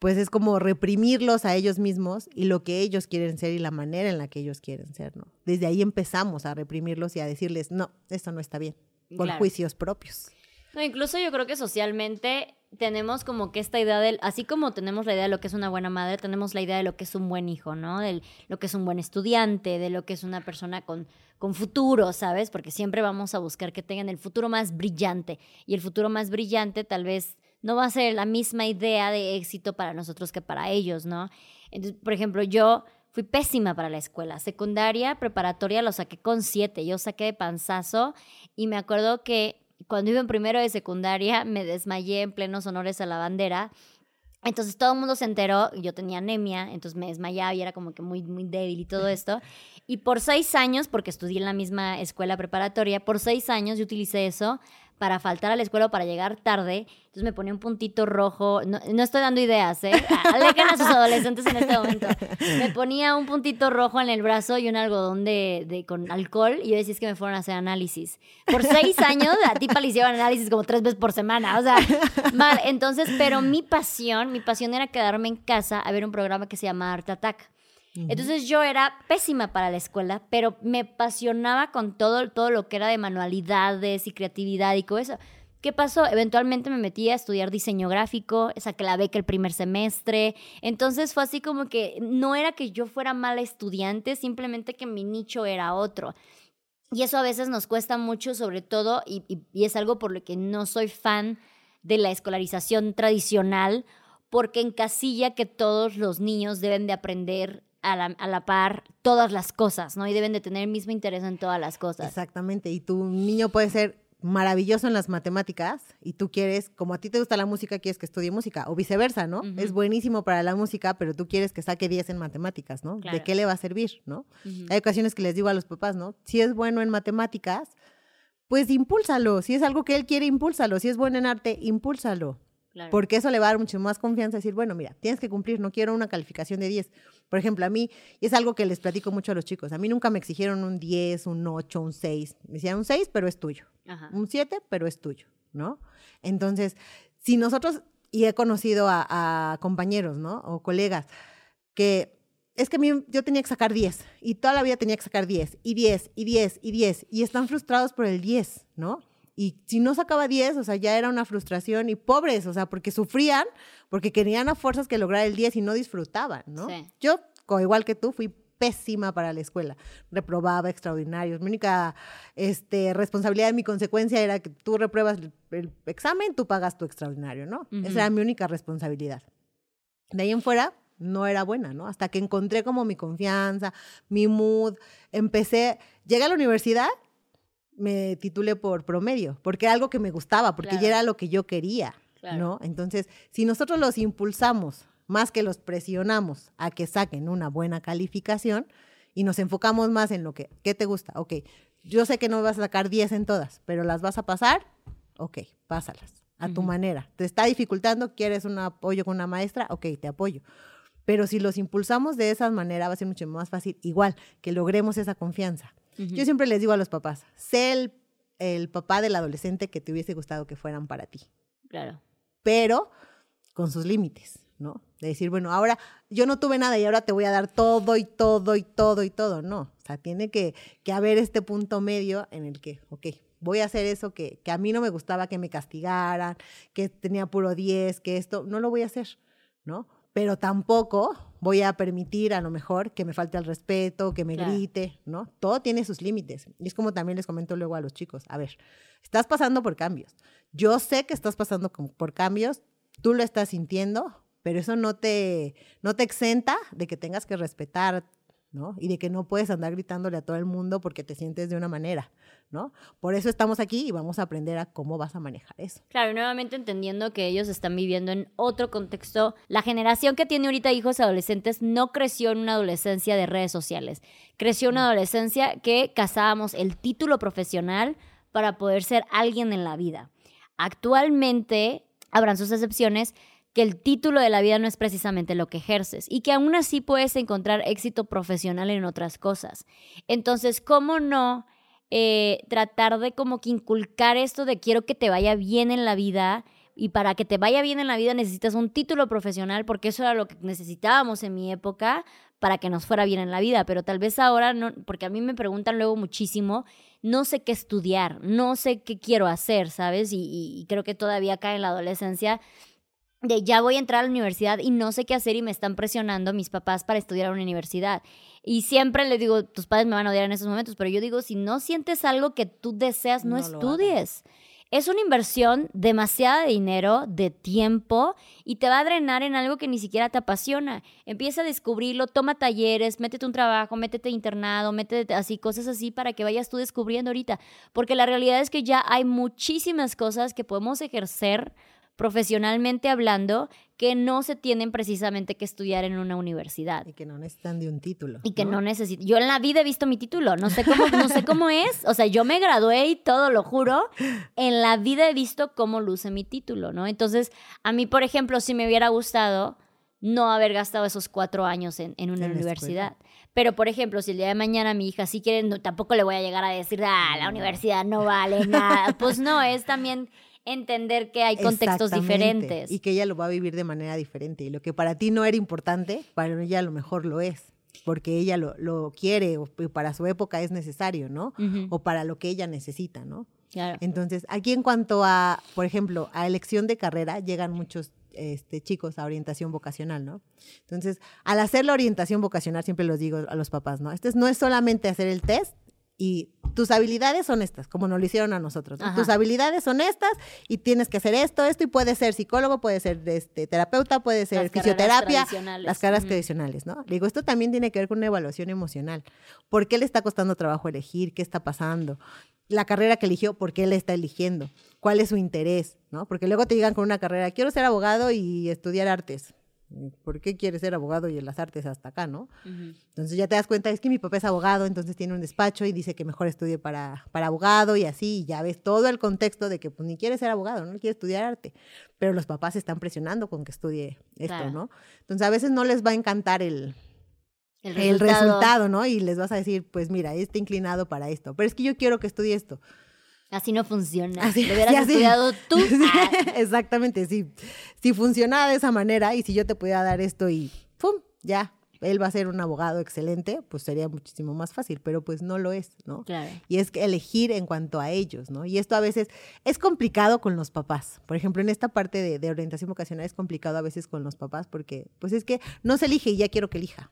Speaker 2: pues es como reprimirlos a ellos mismos y lo que ellos quieren ser y la manera en la que ellos quieren ser, ¿no? Desde ahí empezamos a reprimirlos y a decirles, no, esto no está bien, por
Speaker 1: Claro.
Speaker 2: juicios propios.
Speaker 1: No, incluso yo creo que socialmente tenemos como que esta idea del, así como tenemos la idea de lo que es una buena madre, tenemos la idea de lo que es un buen hijo, ¿no? De lo que es un buen estudiante, de lo que es una persona con, con futuro, ¿sabes? Porque siempre vamos a buscar que tengan el futuro más brillante. Y el futuro más brillante tal vez no va a ser la misma idea de éxito para nosotros que para ellos, ¿no? Por ejemplo, yo fui pésima para la escuela. Secundaria, preparatoria, lo saqué con siete. Yo saqué de panzazo y me acuerdo que cuando iba en primero de secundaria me desmayé en plenos honores a la bandera. Entonces todo el mundo se enteró, yo tenía anemia, entonces me desmayaba y era como que muy, muy débil y todo esto. Y por seis años, porque estudié en la misma escuela preparatoria, por seis años yo utilicé eso para faltar a la escuela o para llegar tarde. Entonces me ponía un puntito rojo. No, no estoy dando ideas, ¿eh? Alejen a sus adolescentes en este momento. Me ponía un puntito rojo en el brazo y un algodón de, de- con alcohol. Y yo decía que me fueron a hacer análisis. Por seis años, a tipa le hicieron análisis como tres veces por semana. O sea, mal. Entonces, pero mi pasión, mi pasión era quedarme en casa a ver un programa que se llama Art Attack. Entonces yo era pésima para la escuela, pero me apasionaba con todo, todo lo que era de manualidades y creatividad y todo eso. ¿Qué pasó? Eventualmente me metí a estudiar diseño gráfico, saqué la beca el primer semestre. Entonces fue así como que no era que yo fuera mala estudiante, simplemente que mi nicho era otro. Y eso a veces nos cuesta mucho, sobre todo, y, y- es algo por lo que no soy fan de la escolarización tradicional, porque encasilla que todos los niños deben de aprender a la, a la par todas las cosas, ¿no? Y deben de tener el mismo interés en todas las cosas.
Speaker 2: Exactamente. Y tu niño puede ser maravilloso en las matemáticas y tú quieres, como a ti te gusta la música, quieres que estudie música o viceversa, ¿no? Es buenísimo para la música, pero tú quieres que saque 10 en matemáticas, ¿no?
Speaker 1: Claro.
Speaker 2: ¿De qué le va a servir, no? Hay ocasiones que les digo a los papás, ¿no? Si es bueno en matemáticas, pues impúlsalo. Si es algo que él quiere, impúlsalo. Si es bueno en arte, impúlsalo.
Speaker 1: Claro.
Speaker 2: Porque eso le va a dar mucho más confianza decir, bueno, mira, tienes que cumplir, no quiero una calificación de 10. Por ejemplo, a mí, y es algo que les platico mucho a los chicos, a mí nunca me exigieron un 10, un 8, un 6. Me decían un 6, pero es tuyo.
Speaker 1: Ajá.
Speaker 2: Un 7, pero es tuyo, ¿no? Entonces, si nosotros, y he conocido a, a compañeros, ¿no? O colegas, que es que a mí yo tenía que sacar 10 y toda la vida tenía que sacar 10 y 10 y 10 y 10 y están frustrados por el 10, ¿no? Y si no sacaba 10, o sea, ya era una frustración y pobres, o sea, porque sufrían, porque querían a fuerzas que lograr el 10 y no disfrutaban, ¿no?
Speaker 1: Sí.
Speaker 2: Yo, igual que tú, fui pésima para la escuela. Reprobaba extraordinarios. Mi única este, responsabilidad y mi consecuencia era que tú repruebas el, el examen, tú pagas tu extraordinario, ¿no?
Speaker 1: Ujú.
Speaker 2: Esa era mi única responsabilidad. De ahí en fuera, no era buena, ¿no? Hasta que encontré como mi confianza, mi mood, empecé, llegué a la universidad, me titulé por promedio, porque era algo que me gustaba, porque
Speaker 1: Claro.
Speaker 2: ya era lo que yo quería,
Speaker 1: Claro.
Speaker 2: ¿no? Entonces, si nosotros los impulsamos más que los presionamos a que saquen una buena calificación y nos enfocamos más en lo que, ¿qué te gusta? Ok, yo sé que no vas a sacar 10 en todas, pero las vas a pasar, ok, pásalas a tu manera. ¿Te está dificultando? ¿Quieres un apoyo con una maestra? Ok, te apoyo. Pero si los impulsamos de esa manera, va a ser mucho más fácil, igual, que logremos esa confianza. Yo siempre les digo a los papás, sé el, el papá del adolescente que te hubiese gustado que fueran para ti,
Speaker 1: Claro.
Speaker 2: pero con sus límites, ¿no? De decir, bueno, ahora yo no tuve nada y ahora te voy a dar todo y todo y todo y todo, no. O sea, tiene que, que haber este punto medio en el que, ok, voy a hacer eso que, que a mí no me gustaba que me castigaran, que tenía puro 10, que esto, no lo voy a hacer, ¿no? Pero tampoco voy a permitir a lo mejor que me falte el respeto, que me
Speaker 1: Claro.
Speaker 2: grite, ¿no? Todo tiene sus límites. Y es como también les comento luego a los chicos, a ver, estás pasando por cambios. Yo sé que estás pasando por cambios, tú lo estás sintiendo, pero eso no te, no te exenta de que tengas que respetar, ¿no? Y de que no puedes andar gritándole a todo el mundo porque te sientes de una manera, ¿no? Por eso estamos aquí y vamos a aprender a cómo vas a manejar eso.
Speaker 1: Claro, y nuevamente entendiendo que ellos están viviendo en otro contexto. La generación que tiene ahorita hijos adolescentes no creció en una adolescencia de redes sociales. Creció en una adolescencia que cazábamos el título profesional para poder ser alguien en la vida. Actualmente, habrán sus excepciones, que el título de la vida no es precisamente lo que ejerces y que aún así puedes encontrar éxito profesional en otras cosas. Entonces, ¿cómo no eh, tratar de como que inculcar esto de quiero que te vaya bien en la vida? Y para que te vaya bien en la vida necesitas un título profesional, porque eso era lo que necesitábamos en mi época para que nos fuera bien en la vida. Pero tal vez ahora, no, porque a mí me preguntan luego muchísimo, no sé qué estudiar, no sé qué quiero hacer, ¿sabes? Y, y creo que todavía acá en la adolescencia de ya voy a entrar a la universidad y no sé qué hacer y me están presionando mis papás para estudiar a una universidad. Y siempre le digo, tus padres me van a odiar en esos momentos, pero yo digo, si no sientes algo que tú deseas, no, estudies. Es una inversión demasiada de dinero, de tiempo, y te va a drenar en algo que ni siquiera te apasiona. Empieza a descubrirlo, toma talleres, métete un trabajo, métete internado, métete así, cosas así para que vayas tú descubriendo ahorita. Porque la realidad es que ya hay muchísimas cosas que podemos ejercer profesionalmente hablando, que no se tienen precisamente que estudiar en una universidad.
Speaker 2: Y que no necesitan de un título.
Speaker 1: Y que no, necesitan. Yo en la vida he visto mi título, no sé cómo, no sé cómo es. O sea, yo me gradué y todo, lo juro. En la vida he visto cómo luce mi título, ¿no? Entonces, a mí, por ejemplo, si me hubiera gustado no haber gastado esos cuatro años en, una universidad. Pero, por ejemplo, si el día de mañana mi hija sí quiere, tampoco le voy a llegar a decir, ah, la universidad no vale nada. Pues no, es también entender que hay contextos diferentes.
Speaker 2: Y que ella lo va a vivir de manera diferente. Y lo que para ti no era importante, para ella a lo mejor lo es. Porque ella lo, quiere o para su época es necesario, ¿no? O para lo que ella necesita, ¿no? Claro. Entonces, aquí en cuanto a, por ejemplo, a elección de carrera, llegan muchos este, chicos a orientación vocacional, ¿no? Entonces, al hacer la orientación vocacional, siempre los digo a los papás, ¿no? Este no es solamente hacer el test y tus habilidades son estas, como nos lo hicieron a nosotros. Tus habilidades son estas y tienes que hacer esto, esto y puede ser psicólogo, puede ser este, terapeuta, puede ser fisioterapia, las caras tradicionales, ¿no? digo, esto también tiene que ver con una evaluación emocional. ¿Por qué le está costando trabajo elegir? ¿Qué está pasando? La carrera que eligió, ¿por qué le está eligiendo? ¿Cuál es su interés? ¿no? Porque luego te llegan con una carrera, quiero ser abogado y estudiar artes. ¿Por qué quieres ser abogado y en las artes hasta acá, no? Entonces ya te das cuenta, es que mi papá es abogado, entonces tiene un despacho y dice que mejor estudie para, para abogado y así, y ya ves todo el contexto de que pues, ni quiere ser abogado, no quiere estudiar arte, pero los papás están presionando con que estudie esto, ¿no? Entonces a veces no les va a encantar el, el resultado. ¿no? Y les vas a decir, pues mira, está inclinado para esto, pero es que yo quiero que estudie esto.
Speaker 1: Así no funciona. Así, Lo hubieras estudiado tú.
Speaker 2: Ah. Exactamente, sí. Si funcionaba de esa manera y si yo te pudiera dar esto y ¡pum! Ya, él va a ser un abogado excelente, pues sería muchísimo más fácil, pero pues no lo es, ¿no? Claro. Y es que elegir en cuanto a ellos, ¿no? Y esto a veces es complicado con los papás. Por ejemplo, en esta parte de, de orientación vocacional es complicado a veces con los papás porque, pues es que no se elige y ya quiero que elija.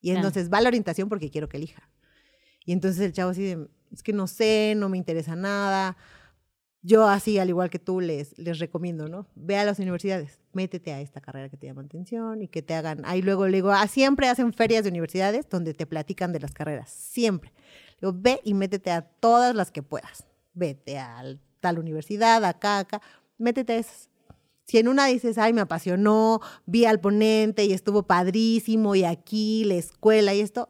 Speaker 2: Y entonces va la orientación porque quiero que elija. Y entonces el chavo así de, es que no sé, no me interesa nada. Yo así, al igual que tú, les, les recomiendo, ¿no? Ve a las universidades, métete a esta carrera que te llama atención y que te hagan, ahí luego le digo, ah, siempre hacen ferias de universidades donde te platican de las carreras, siempre. Ve y métete a todas las que puedas. Vete a tal universidad, acá, acá, métete a esas. Si en una dices, ay, me apasionó, vi al ponente y estuvo padrísimo y aquí, la escuela y esto,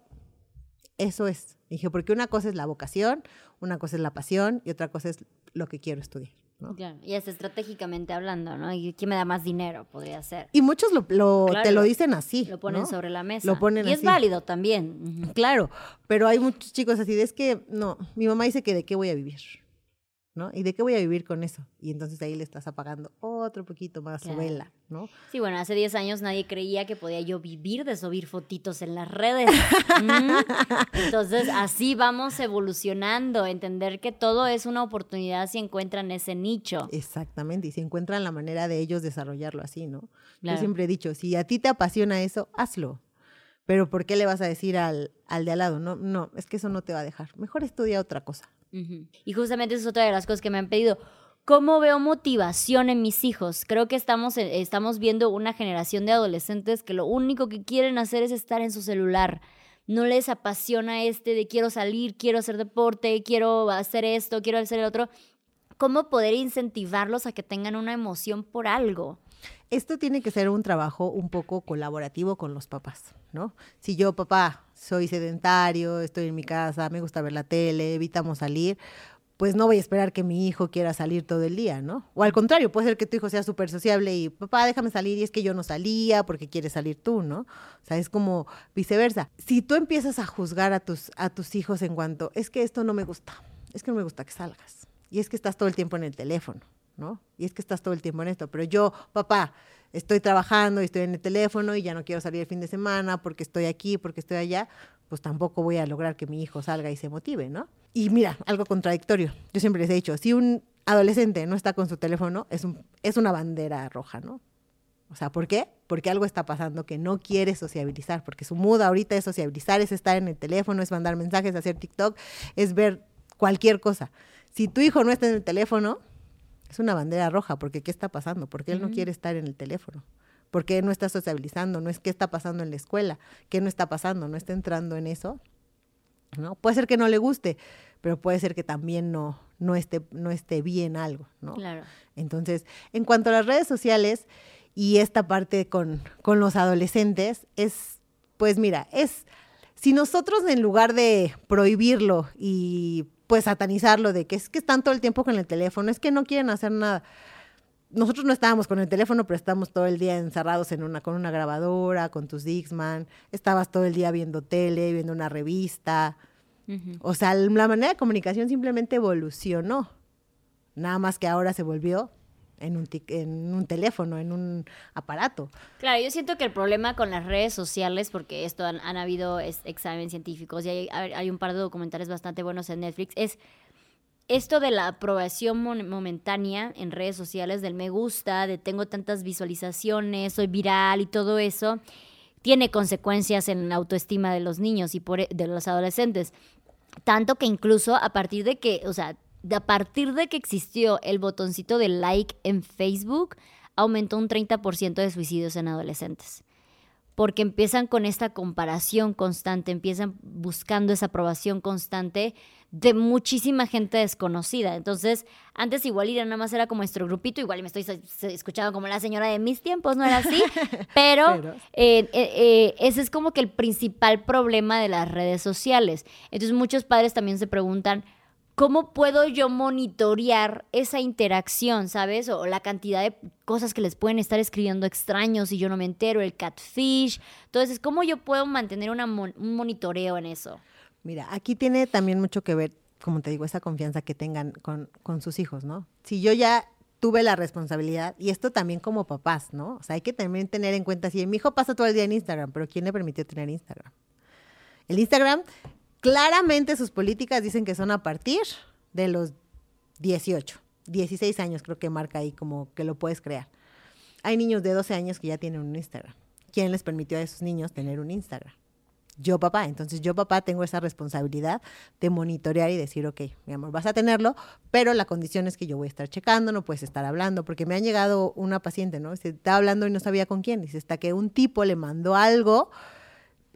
Speaker 2: eso es. Dije, porque una cosa es la vocación, una cosa es la pasión y otra cosa es lo que quiero estudiar. ¿no?
Speaker 1: y es estratégicamente hablando, ¿no? ¿Y quién me da más dinero? Podría ser.
Speaker 2: Y muchos lo, te lo dicen así.
Speaker 1: Lo ponen sobre la mesa.
Speaker 2: Lo ponen
Speaker 1: y es válido también.
Speaker 2: Claro, pero hay muchos chicos así, de, es que, no, mi mamá dice que de qué voy a vivir. ¿No? ¿Y de qué voy a vivir con eso? Y entonces ahí le estás apagando otro poquito más su vela, ¿no?
Speaker 1: Sí, bueno, hace 10 años nadie creía que podía yo vivir de subir fotitos en las redes. Mm. Entonces, así vamos evolucionando, entender que todo es una oportunidad si encuentran ese nicho.
Speaker 2: Exactamente, y si encuentran la manera de ellos desarrollarlo así, ¿no? Yo siempre he dicho, si a ti te apasiona eso, hazlo. Pero ¿por qué le vas a decir al, al de al lado? No, no, es que eso no te va a dejar. Mejor estudia otra cosa.
Speaker 1: Y justamente esa es otra de las cosas que me han pedido. ¿Cómo veo motivación en mis hijos? Creo que estamos, eh, estamos viendo una generación de adolescentes que lo único que quieren hacer es estar en su celular. No les apasiona este de quiero salir, quiero hacer deporte, quiero hacer esto, quiero hacer el otro. ¿Cómo poder incentivarlos a que tengan una emoción por algo?
Speaker 2: Esto tiene que ser un trabajo un poco colaborativo con los papás, ¿no? Si yo, papá, soy sedentario, estoy en mi casa, me gusta ver la tele, evitamos salir, pues no voy a esperar que mi hijo quiera salir todo el día, ¿no? O al contrario, puede ser que tu hijo sea súper sociable y, papá, déjame salir, y es que yo no salía porque quieres salir tú, ¿no? O sea, es como viceversa. Si tú empiezas a juzgar a tus, a tus hijos en cuanto, es que esto no me gusta, es que no me gusta que salgas, y es que estás todo el tiempo en el teléfono, ¿no? Y es que estás todo el tiempo en esto, pero yo, papá, estoy trabajando y estoy en el teléfono y ya no quiero salir el fin de semana porque estoy aquí, porque estoy allá, pues tampoco voy a lograr que mi hijo salga y se motive, ¿no? Y mira, algo contradictorio. Yo siempre les he dicho, si un adolescente no está con su teléfono, es, es una bandera roja, ¿no? O sea, ¿por qué? Porque algo está pasando que no quiere sociabilizar, porque su mood ahorita es sociabilizar, es estar en el teléfono, es mandar mensajes, hacer TikTok, es ver cualquier cosa. Si tu hijo no está en el teléfono, es una bandera roja, porque ¿qué está pasando? Porque él no quiere estar en el teléfono. ¿Por qué no está sociabilizando? No es qué está pasando en la escuela, qué no está pasando, no está entrando en eso. ¿no? Puede ser que no le guste, pero puede ser que también no, no, esté, no esté bien algo, ¿no?
Speaker 1: Claro.
Speaker 2: Entonces, en cuanto a las redes sociales y esta parte con, con los adolescentes, es, pues mira, es, si nosotros en lugar de prohibirlo y pues satanizarlo de que es que están todo el tiempo con el teléfono, es que no quieren hacer nada, nosotros no estábamos con el teléfono, pero estábamos todo el día encerrados en una, con una grabadora, con tus Dixman, estabas todo el día viendo tele, viendo una revista. O sea, la manera de comunicación simplemente evolucionó. Nada más que ahora se volvió en un, en un teléfono, en un aparato.
Speaker 1: Claro, yo siento que el problema con las redes sociales, porque esto han, habido exámenes científicos y hay, hay un par de documentales bastante buenos en Netflix, es esto de la aprobación momentánea en redes sociales, del me gusta, de tengo tantas visualizaciones, soy viral y todo eso, tiene consecuencias en la autoestima de los niños y por, e, de los adolescentes. Tanto que incluso a partir de que, o sea, a partir de que existió el botoncito de like en Facebook, aumentó un 30% de suicidios en adolescentes. Porque empiezan con esta comparación constante, empiezan buscando esa aprobación constante de muchísima gente desconocida. Entonces, antes igual ir nada más era como nuestro grupito, igual me estoy escuchando como la señora de mis tiempos, no era así, pero, eh, eh, eh, ese es como que el principal problema de las redes sociales. Entonces, muchos padres también se preguntan, ¿cómo puedo yo monitorear esa interacción, sabes? O la cantidad de cosas que les pueden estar escribiendo extraños y yo no me entero, el catfish. Entonces, ¿cómo yo puedo mantener un monitoreo en eso?
Speaker 2: Mira, aquí tiene también mucho que ver, como te digo, esa confianza que tengan con, con sus hijos, ¿no? Si yo ya tuve la responsabilidad, y esto también como papás, ¿no? O sea, hay que también tener en cuenta, si mi hijo pasa todo el día en Instagram, pero ¿quién le permitió tener Instagram? El Instagram, claramente sus políticas dicen que son a partir de los 18, 16 años creo que marca ahí como que lo puedes crear. Hay niños de 12 años que ya tienen un Instagram. ¿Quién les permitió a esos niños tener un Instagram? yo papá. Entonces yo papá tengo esa responsabilidad de monitorear y decir, ok, mi amor, vas a tenerlo, pero la condición es que yo voy a estar checando, no puedes estar hablando, porque me ha llegado una paciente, ¿no? Se está hablando y no sabía con quién. Dice, hasta que un tipo le mandó algo,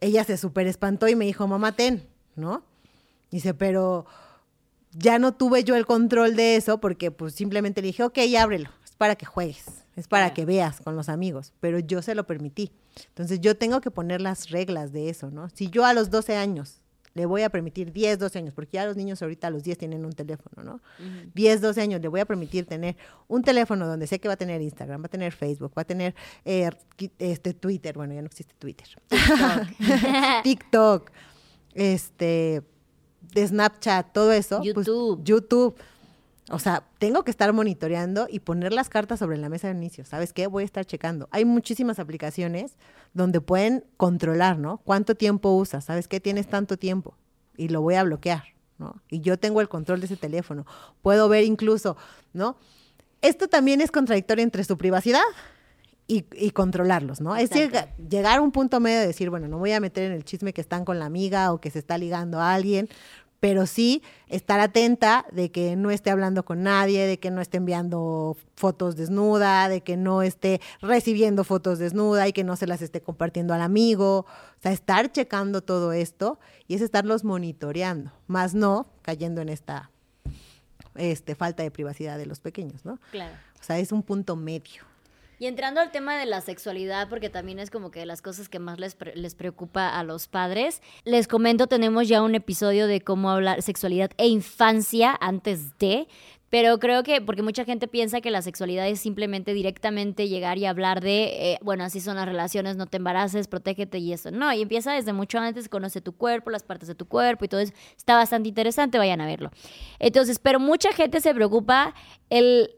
Speaker 2: ella se súper espantó y me dijo, mamá, ten, ¿no? Dice, pero ya no tuve yo el control de eso porque pues simplemente le dije, ok, ábrelo, es para que juegues, es para que veas con los amigos, pero yo se lo permití. Entonces yo tengo que poner las reglas de eso, ¿no? Si yo a los 12 años le voy a permitir 10, 12 años, porque ya los niños ahorita a los 10 tienen un teléfono, ¿no? 10, 12 años le voy a permitir tener un teléfono donde sé que va a tener Instagram, va a tener Facebook, va a tener eh, este Twitter, bueno, ya no existe Twitter. TikTok, TikTok este, Snapchat, todo eso.
Speaker 1: Pues, YouTube.
Speaker 2: YouTube. O sea, tengo que estar monitoreando y poner las cartas sobre la mesa de inicio. ¿Sabes qué? Voy a estar checando. Hay muchísimas aplicaciones donde pueden controlar, ¿no? ¿Cuánto tiempo usas? ¿Sabes qué? Tienes tanto tiempo y lo voy a bloquear, ¿no? Y yo tengo el control de ese teléfono. Puedo ver incluso, ¿no? Esto también es contradictorio entre su privacidad y, controlarlos, ¿no? Es decir, llegar a un punto medio de decir, bueno, no voy a meter en el chisme que están con la amiga o que se está ligando a alguien, pero sí estar atenta de que no esté hablando con nadie, de que no esté enviando fotos desnuda, de que no esté recibiendo fotos desnuda y que no se las esté compartiendo al amigo. O sea, estar checando todo esto y es estarlos monitoreando, más no cayendo en esta este, falta de privacidad de los pequeños, ¿no?
Speaker 1: Claro.
Speaker 2: O sea, es un punto medio.
Speaker 1: Y entrando al tema de la sexualidad, porque también es como que de las cosas que más les, les preocupa a los padres, les comento, tenemos ya un episodio de cómo hablar sexualidad e infancia antes de, pero creo que, porque mucha gente piensa que la sexualidad es simplemente directamente llegar y hablar de, eh, bueno, así son las relaciones, no te embaraces, protégete y eso. No, y empieza desde mucho antes, conoce tu cuerpo, las partes de tu cuerpo y todo eso. Está bastante interesante, vayan a verlo. Entonces, pero mucha gente se preocupa el-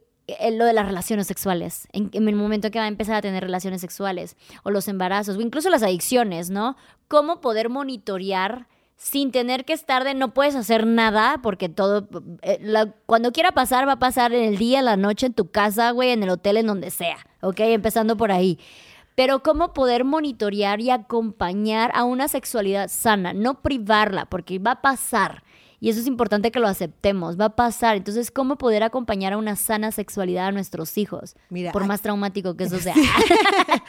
Speaker 1: lo de las relaciones sexuales, en, el momento que va a empezar a tener relaciones sexuales, o los embarazos, o incluso las adicciones, ¿no? ¿Cómo poder monitorear sin tener que estar de no puedes hacer nada, porque todo, eh, cuando quiera pasar, va a pasar en el día, la noche, en tu casa, güey, en el hotel, en donde sea, ¿ok? Empezando por ahí. Pero cómo poder monitorear y acompañar a una sexualidad sana, no privarla, porque va a pasar. Y eso es importante que lo aceptemos, va a pasar. Entonces, ¿cómo poder acompañar a una sana sexualidad a nuestros hijos?
Speaker 2: Mira,
Speaker 1: por más traumático que eso sea.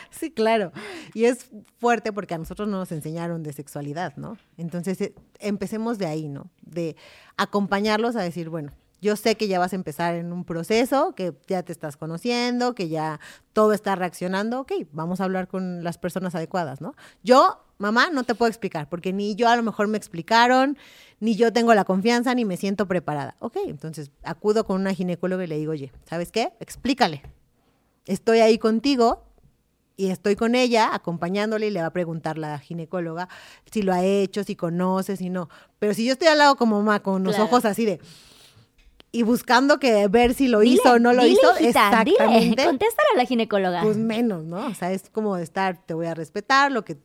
Speaker 2: Sí, claro. Y es fuerte porque a nosotros no nos enseñaron de sexualidad, ¿no? Entonces, eh, empecemos de ahí, ¿no? De acompañarlos a decir, bueno, yo sé que ya vas a empezar en un proceso, que ya te estás conociendo, que ya todo está reaccionando, ok, vamos a hablar con las personas adecuadas, ¿no? Yo, mamá, no te puedo explicar, porque ni yo a lo mejor me explicaron, ni yo tengo la confianza, ni me siento preparada. Ok, entonces acudo con una ginecóloga y le digo, oye, ¿sabes qué? Explícale. Estoy ahí contigo, y estoy con ella acompañándole y le va a preguntar la ginecóloga si lo ha hecho, si conoce, si no. Pero si yo estoy al lado como mamá con los
Speaker 1: Claro.
Speaker 2: ojos así de y buscando que ver si lo
Speaker 1: Dile,
Speaker 2: hizo o no lo
Speaker 1: dile,
Speaker 2: hizo,
Speaker 1: hijita, dile,
Speaker 2: exactamente.
Speaker 1: contéstale a la ginecóloga.
Speaker 2: Pues menos, ¿no? O sea, es como estar, te voy a respetar, lo que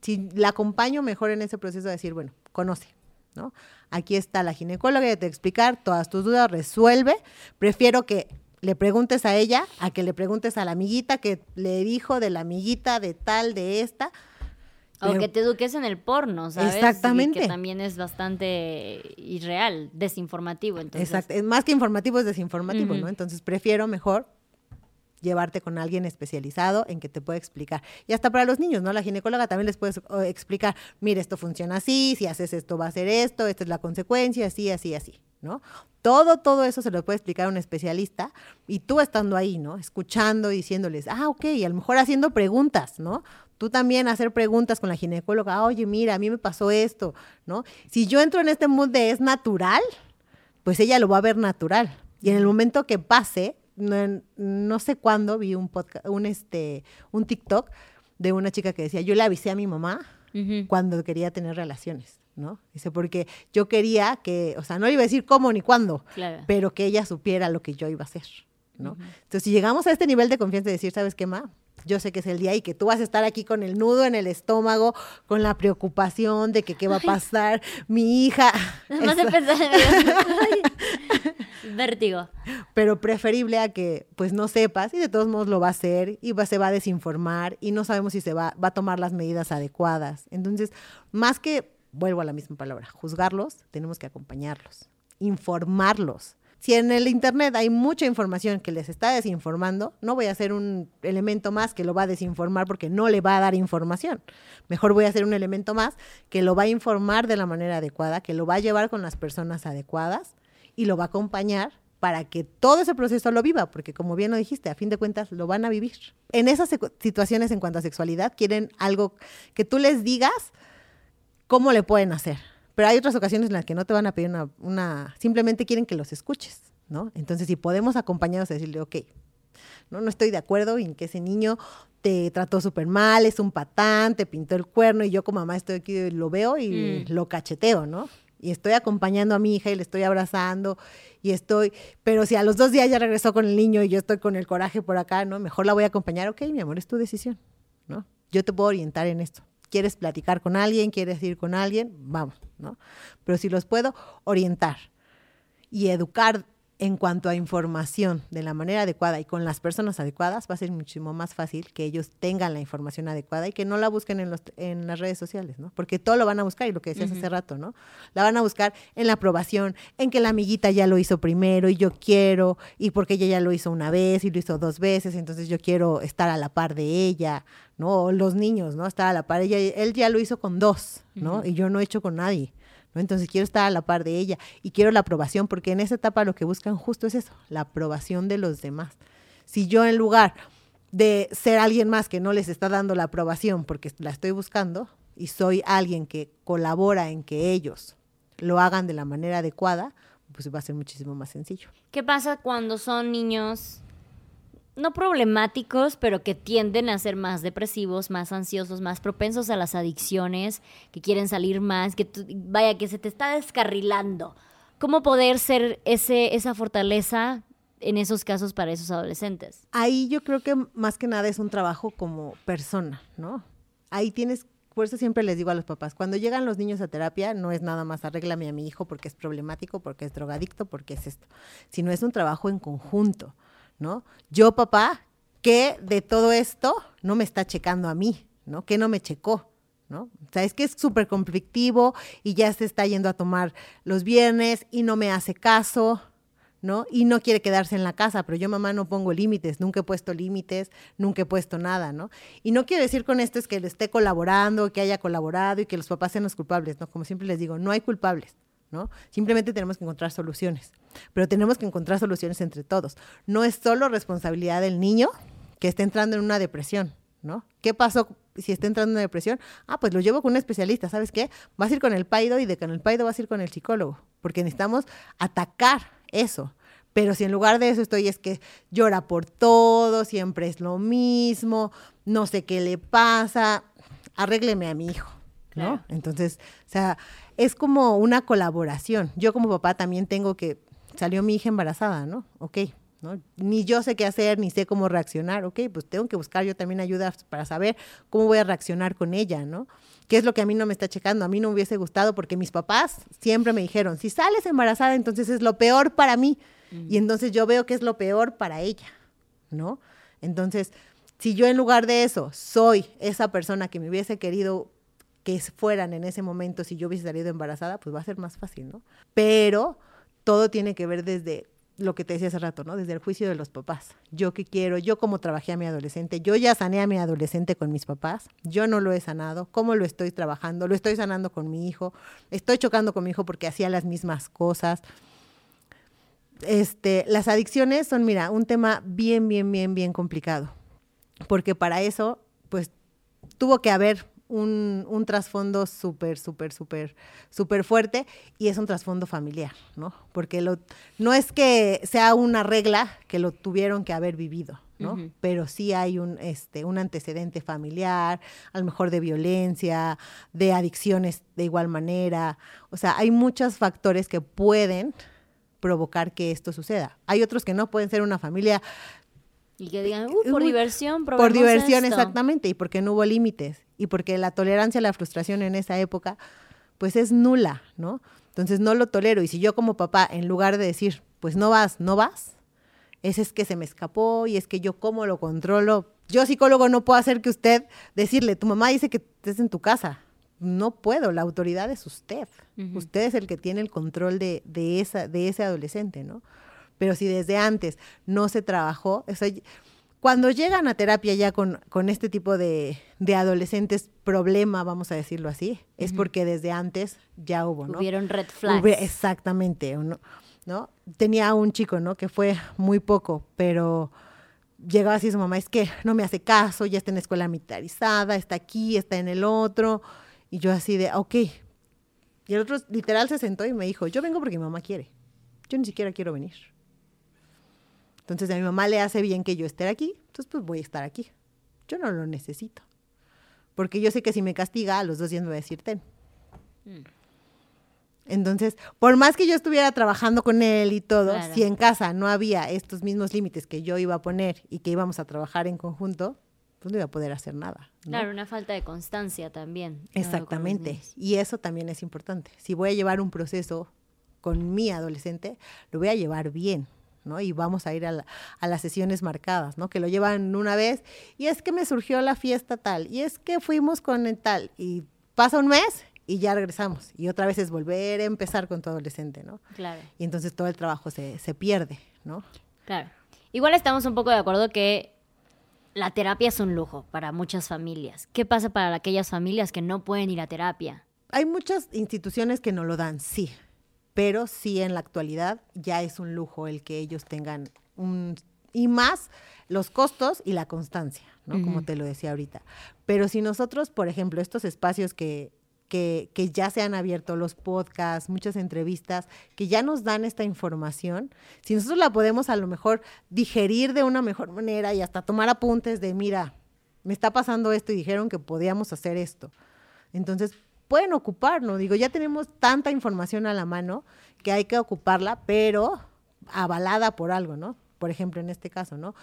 Speaker 2: si la acompaño mejor en ese proceso de decir, bueno, conoce, ¿no? Aquí está la ginecóloga, ya te va a explicar todas tus dudas, resuelve. Prefiero que le preguntes a ella a que le preguntes a la amiguita que le dijo de la amiguita de tal, de esta.
Speaker 1: O que te eduques en el porno, ¿sabes? Y
Speaker 2: Exactamente.
Speaker 1: que también es bastante irreal, desinformativo. Entonces,
Speaker 2: Exacto. Más que informativo es desinformativo. ¿no? Entonces prefiero mejor llevarte con alguien especializado en que te pueda explicar. Y hasta para los niños, ¿no? La ginecóloga también les puede eh, explicar, mire, esto funciona así, si haces esto va a ser esto, esta es la consecuencia, así, así, así, ¿no? Todo, todo eso se lo puede explicar un especialista y tú estando ahí, ¿no? Escuchando, diciéndoles, ah, ok, y a lo mejor haciendo preguntas, ¿no? Tú también hacer preguntas con la ginecóloga, "Ah, oye, mira, a mí me pasó esto, ¿no? Si yo entro en este mood de es natural, pues ella lo va a ver natural. Y en el momento que pase, no, no sé cuándo vi un podcast, un este, un TikTok de una chica que decía, yo le avisé a mi mamá cuando quería tener relaciones, ¿no? Dice, porque yo quería que, o sea, no le iba a decir cómo ni cuándo,
Speaker 1: Claro.
Speaker 2: pero que ella supiera lo que yo iba a hacer, ¿no? Entonces, si llegamos a este nivel de confianza de decir, ¿sabes qué, ma? Yo sé que es el día y que tú vas a estar aquí con el nudo en el estómago, con la preocupación de que qué va a pasar, mi hija.
Speaker 1: Nada más de pensar en Vértigo.
Speaker 2: pero preferible a que pues no sepas y de todos modos lo va a hacer y va, se va a desinformar y no sabemos si se va, va a tomar las medidas adecuadas. Entonces, más que, vuelvo a la misma palabra, juzgarlos, tenemos que acompañarlos, informarlos. Si en el Internet hay mucha información que les está desinformando, no voy a hacer un elemento más que lo va a desinformar porque no le va a dar información. Mejor voy a hacer un elemento más que lo va a informar de la manera adecuada, que lo va a llevar con las personas adecuadas y lo va a acompañar para que todo ese proceso lo viva, porque como bien lo dijiste, a fin de cuentas lo van a vivir. En esas situaciones en cuanto a sexualidad, quieren algo que tú les digas cómo le pueden hacer. Pero hay otras ocasiones en las que no te van a pedir una, una simplemente quieren que los escuches, ¿no? Entonces, si podemos acompañarlos a decirle, ok, no, no estoy de acuerdo en que ese niño te trató súper mal, es un patán, te pintó el cuerno y yo como mamá estoy aquí, lo veo y
Speaker 1: Mm.
Speaker 2: lo cacheteo, ¿no? Y estoy acompañando a mi hija y le estoy abrazando y estoy, pero si a los dos días ya regresó con el niño y yo estoy con el coraje por acá, ¿no? Mejor la voy a acompañar, ok, mi amor, es tu decisión, ¿no? Yo te puedo orientar en esto. ¿Quieres platicar con alguien? ¿Quieres ir con alguien? Vamos, ¿no? Pero si los puedo orientar y educar en cuanto a información de la manera adecuada y con las personas adecuadas, va a ser muchísimo más fácil que ellos tengan la información adecuada y que no la busquen en, los, en las redes sociales, ¿no? Porque todo lo van a buscar, y lo que decías hace rato, ¿no? La van a buscar en la aprobación, en que la amiguita ya lo hizo primero y yo quiero, y porque ella ya lo hizo una vez y lo hizo dos veces, entonces yo quiero estar a la par de ella, ¿no? O los niños, ¿no? Estar a la par. Ella, él ya lo hizo con dos, ¿no? Y yo no he hecho con nadie. Entonces quiero estar a la par de ella y quiero la aprobación, porque en esa etapa lo que buscan justo es eso, la aprobación de los demás. Si yo en lugar de ser alguien más que no les está dando la aprobación porque la estoy buscando y soy alguien que colabora en que ellos lo hagan de la manera adecuada, pues va a ser muchísimo más sencillo.
Speaker 1: ¿Qué pasa cuando son niños no problemáticos, pero que tienden a ser más depresivos, más ansiosos, más propensos a las adicciones, que quieren salir más, que vaya, que se te está descarrilando? ¿Cómo poder ser ese, esa fortaleza en esos casos para esos adolescentes?
Speaker 2: Ahí yo creo que más que nada es un trabajo como persona, ¿no? Ahí tienes por eso siempre les digo a los papás, cuando llegan los niños a terapia, no es nada más arréglame a mi hijo porque es problemático, porque es drogadicto, porque es esto, sino es un trabajo en conjunto, Yo, papá, ¿qué de todo esto no me está checando a mí, ¿no? ¿Qué no me checó? ¿No? O sea, es que es súper conflictivo y ya se está yendo a tomar los viernes y no me hace caso, ¿no? Y no quiere quedarse en la casa, pero yo mamá no pongo límites, nunca he puesto límites, nunca he puesto nada, ¿no? Y no quiero decir con esto es que le esté colaborando, que haya colaborado y que los papás sean los culpables, ¿no? Como siempre les digo, no hay culpables, ¿no? Simplemente tenemos que encontrar soluciones, pero tenemos que encontrar soluciones entre todos. No es solo responsabilidad del niño que esté entrando en una depresión, ¿no? ¿Qué pasó si está entrando en una depresión? Ah, pues lo llevo con un especialista, ¿sabes qué? Vas a ir con el paido y de con el paido vas a ir con el psicólogo, porque necesitamos atacar eso. Pero si en lugar de eso estoy es que llora por todo, siempre es lo mismo, no sé qué le pasa, arrégleme a mi hijo, ¿no? Entonces, o sea, es como una colaboración. Yo como papá también tengo que, salió mi hija embarazada, ¿no? Ok, ¿no? Ni yo sé qué hacer, ni sé cómo reaccionar, ok, pues tengo que buscar yo también ayuda para saber cómo voy a reaccionar con ella, ¿no? ¿Qué es lo que a mí no me está checando? A mí no me hubiese gustado porque mis papás siempre me dijeron, si sales embarazada, entonces es lo peor para mí. Y entonces yo veo que es lo peor para ella, ¿no? Entonces, si yo en lugar de eso soy esa persona que me hubiese querido que fueran en ese momento si yo hubiese salido embarazada, pues va a ser más fácil, ¿no? Pero todo tiene que ver desde lo que te decía hace rato, ¿no? Desde el juicio de los papás. Yo qué quiero, yo cómo trabajé a mi adolescente, yo ya sané a mi adolescente con mis papás, yo no lo he sanado, cómo lo estoy trabajando, lo estoy sanando con mi hijo, estoy chocando con mi hijo porque hacía las mismas cosas. Este, las adicciones son, mira, un tema bien, bien, bien, bien complicado, porque para eso, pues, tuvo que haber un, un trasfondo súper, súper, súper, súper fuerte y es un trasfondo familiar, ¿no? Porque lo, no es que sea una regla que lo tuvieron que haber vivido, ¿no? Pero sí hay un, este, un antecedente familiar, a lo mejor de violencia, de adicciones de igual manera. O sea, hay muchos factores que pueden provocar que esto suceda. Hay otros que no pueden ser una familia
Speaker 1: y que digan, uh, por diversión,
Speaker 2: Por diversión, exactamente, y porque no hubo límites, y porque la tolerancia a la frustración en esa época, pues es nula, ¿no? Entonces no lo tolero, y si yo como papá, en lugar de decir, pues no vas, no vas, ese es que se me escapó, y es que yo cómo lo controlo, yo psicólogo no puedo hacer que usted decirle, tu mamá dice que estés en tu casa, no puedo, la autoridad es usted, usted es el que tiene el control de, de, esa, de ese adolescente, ¿no? Pero si desde antes no se trabajó, cuando llegan a terapia ya con, con este tipo de, de, adolescentes problema, vamos a decirlo así, es porque desde antes ya hubo, ¿no?
Speaker 1: Hubieron red flags.
Speaker 2: exactamente, ¿no? ¿no? Tenía un chico, ¿no? Que fue muy poco, pero llegaba así su mamá, es que no me hace caso, ya está en la escuela militarizada, está aquí, está en el otro, y yo así de, ok. Y el otro literal se sentó y me dijo, yo vengo porque mi mamá quiere, yo ni siquiera quiero venir. Entonces a mi mamá le hace bien que yo esté aquí, entonces pues voy a estar aquí. Yo no lo necesito. Porque yo sé que si me castiga, a los dos días me va a decir ten. Mm. Entonces, por más que yo estuviera trabajando con él y todo, si en casa no había estos mismos límites que yo iba a poner y que íbamos a trabajar en conjunto, pues no iba a poder hacer nada.
Speaker 1: Claro, una falta de constancia también.
Speaker 2: Exactamente. Y eso también es importante. Si voy a llevar un proceso con mi adolescente, lo voy a llevar bien. ¿No? Y vamos a ir a, las sesiones marcadas, ¿no? Que lo llevan una vez y es que me surgió la fiesta tal y es que fuimos con el tal y pasa un mes y ya regresamos y otra vez es volver a empezar con tu adolescente, ¿no?
Speaker 1: Claro.
Speaker 2: Y entonces todo el trabajo se, se pierde, ¿no?
Speaker 1: Claro. Igual estamos un poco de acuerdo que la terapia es un lujo para muchas familias. ¿Qué pasa para aquellas familias que no pueden ir a terapia?
Speaker 2: Hay muchas instituciones que no lo dan, sí pero sí en la actualidad ya es un lujo el que ellos tengan un, Y más los costos y la constancia, ¿no? Como te lo decía ahorita. Pero si nosotros, por ejemplo, estos espacios que, que, que, ya se han abierto, los podcasts, muchas entrevistas, que ya nos dan esta información, si nosotros la podemos a lo mejor digerir de una mejor manera y hasta tomar apuntes de, mira, me está pasando esto y dijeron que podíamos hacer esto. Entonces, pueden ocuparnos. Digo, ya tenemos tanta información a la mano que hay que ocuparla, pero avalada por algo, ¿no? Por ejemplo, en este caso, ¿no?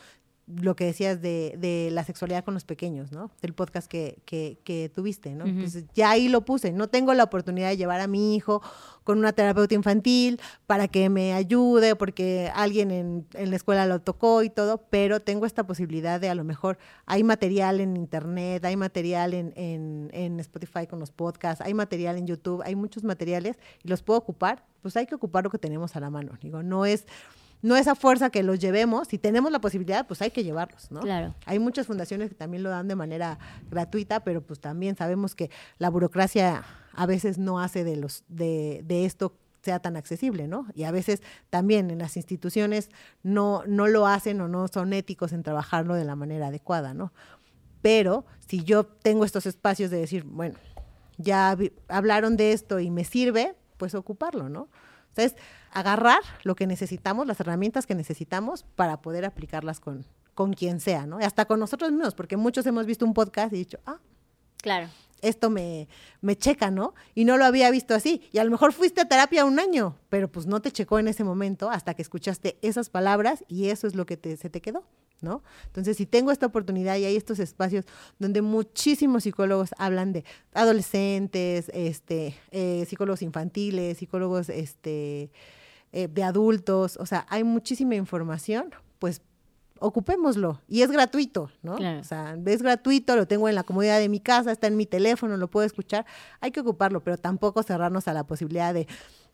Speaker 2: Lo que decías de, de, la sexualidad con los pequeños, ¿no? Del podcast que, que, que tuviste, ¿no? Entonces ya ahí lo puse. No tengo la oportunidad de llevar a mi hijo con una terapeuta infantil para que me ayude, porque alguien en, en, la escuela lo tocó y todo, pero tengo esta posibilidad de a lo mejor hay material en internet, hay material en, en, en Spotify con los podcasts, hay material en YouTube, hay muchos materiales y los puedo ocupar, pues hay que ocupar lo que tenemos a la mano. Digo, no es no esa fuerza que los llevemos, si tenemos la posibilidad, pues hay que llevarlos, ¿no?
Speaker 1: Claro.
Speaker 2: Hay muchas fundaciones que también lo dan de manera gratuita, pero pues también sabemos que la burocracia a veces no hace de los de, de esto sea tan accesible, ¿no? Y a veces también en las instituciones no, no lo hacen o no son éticos en trabajarlo de la manera adecuada, ¿no? Pero si yo tengo estos espacios de decir, bueno, ya hablaron de esto y me sirve, pues ocuparlo, ¿no? Entonces, agarrar lo que necesitamos, las herramientas que necesitamos para poder aplicarlas con, con quien sea, ¿no? Hasta con nosotros mismos, porque muchos hemos visto un podcast y dicho, ah,
Speaker 1: claro.
Speaker 2: Esto me, me checa, ¿no? Y no lo había visto así. Y a lo mejor fuiste a terapia un año, pero pues no te checó en ese momento hasta que escuchaste esas palabras y eso es lo que te, se te quedó. ¿no? Entonces, si tengo esta oportunidad y hay estos espacios donde muchísimos psicólogos hablan de adolescentes, este, eh, psicólogos infantiles, psicólogos este, eh, de adultos, o sea, hay muchísima información, pues ocupémoslo. Y es gratuito, ¿no?
Speaker 1: Claro.
Speaker 2: O sea, es gratuito, lo tengo en la comodidad de mi casa, está en mi teléfono, lo puedo escuchar. Hay que ocuparlo, pero tampoco cerrarnos a la posibilidad de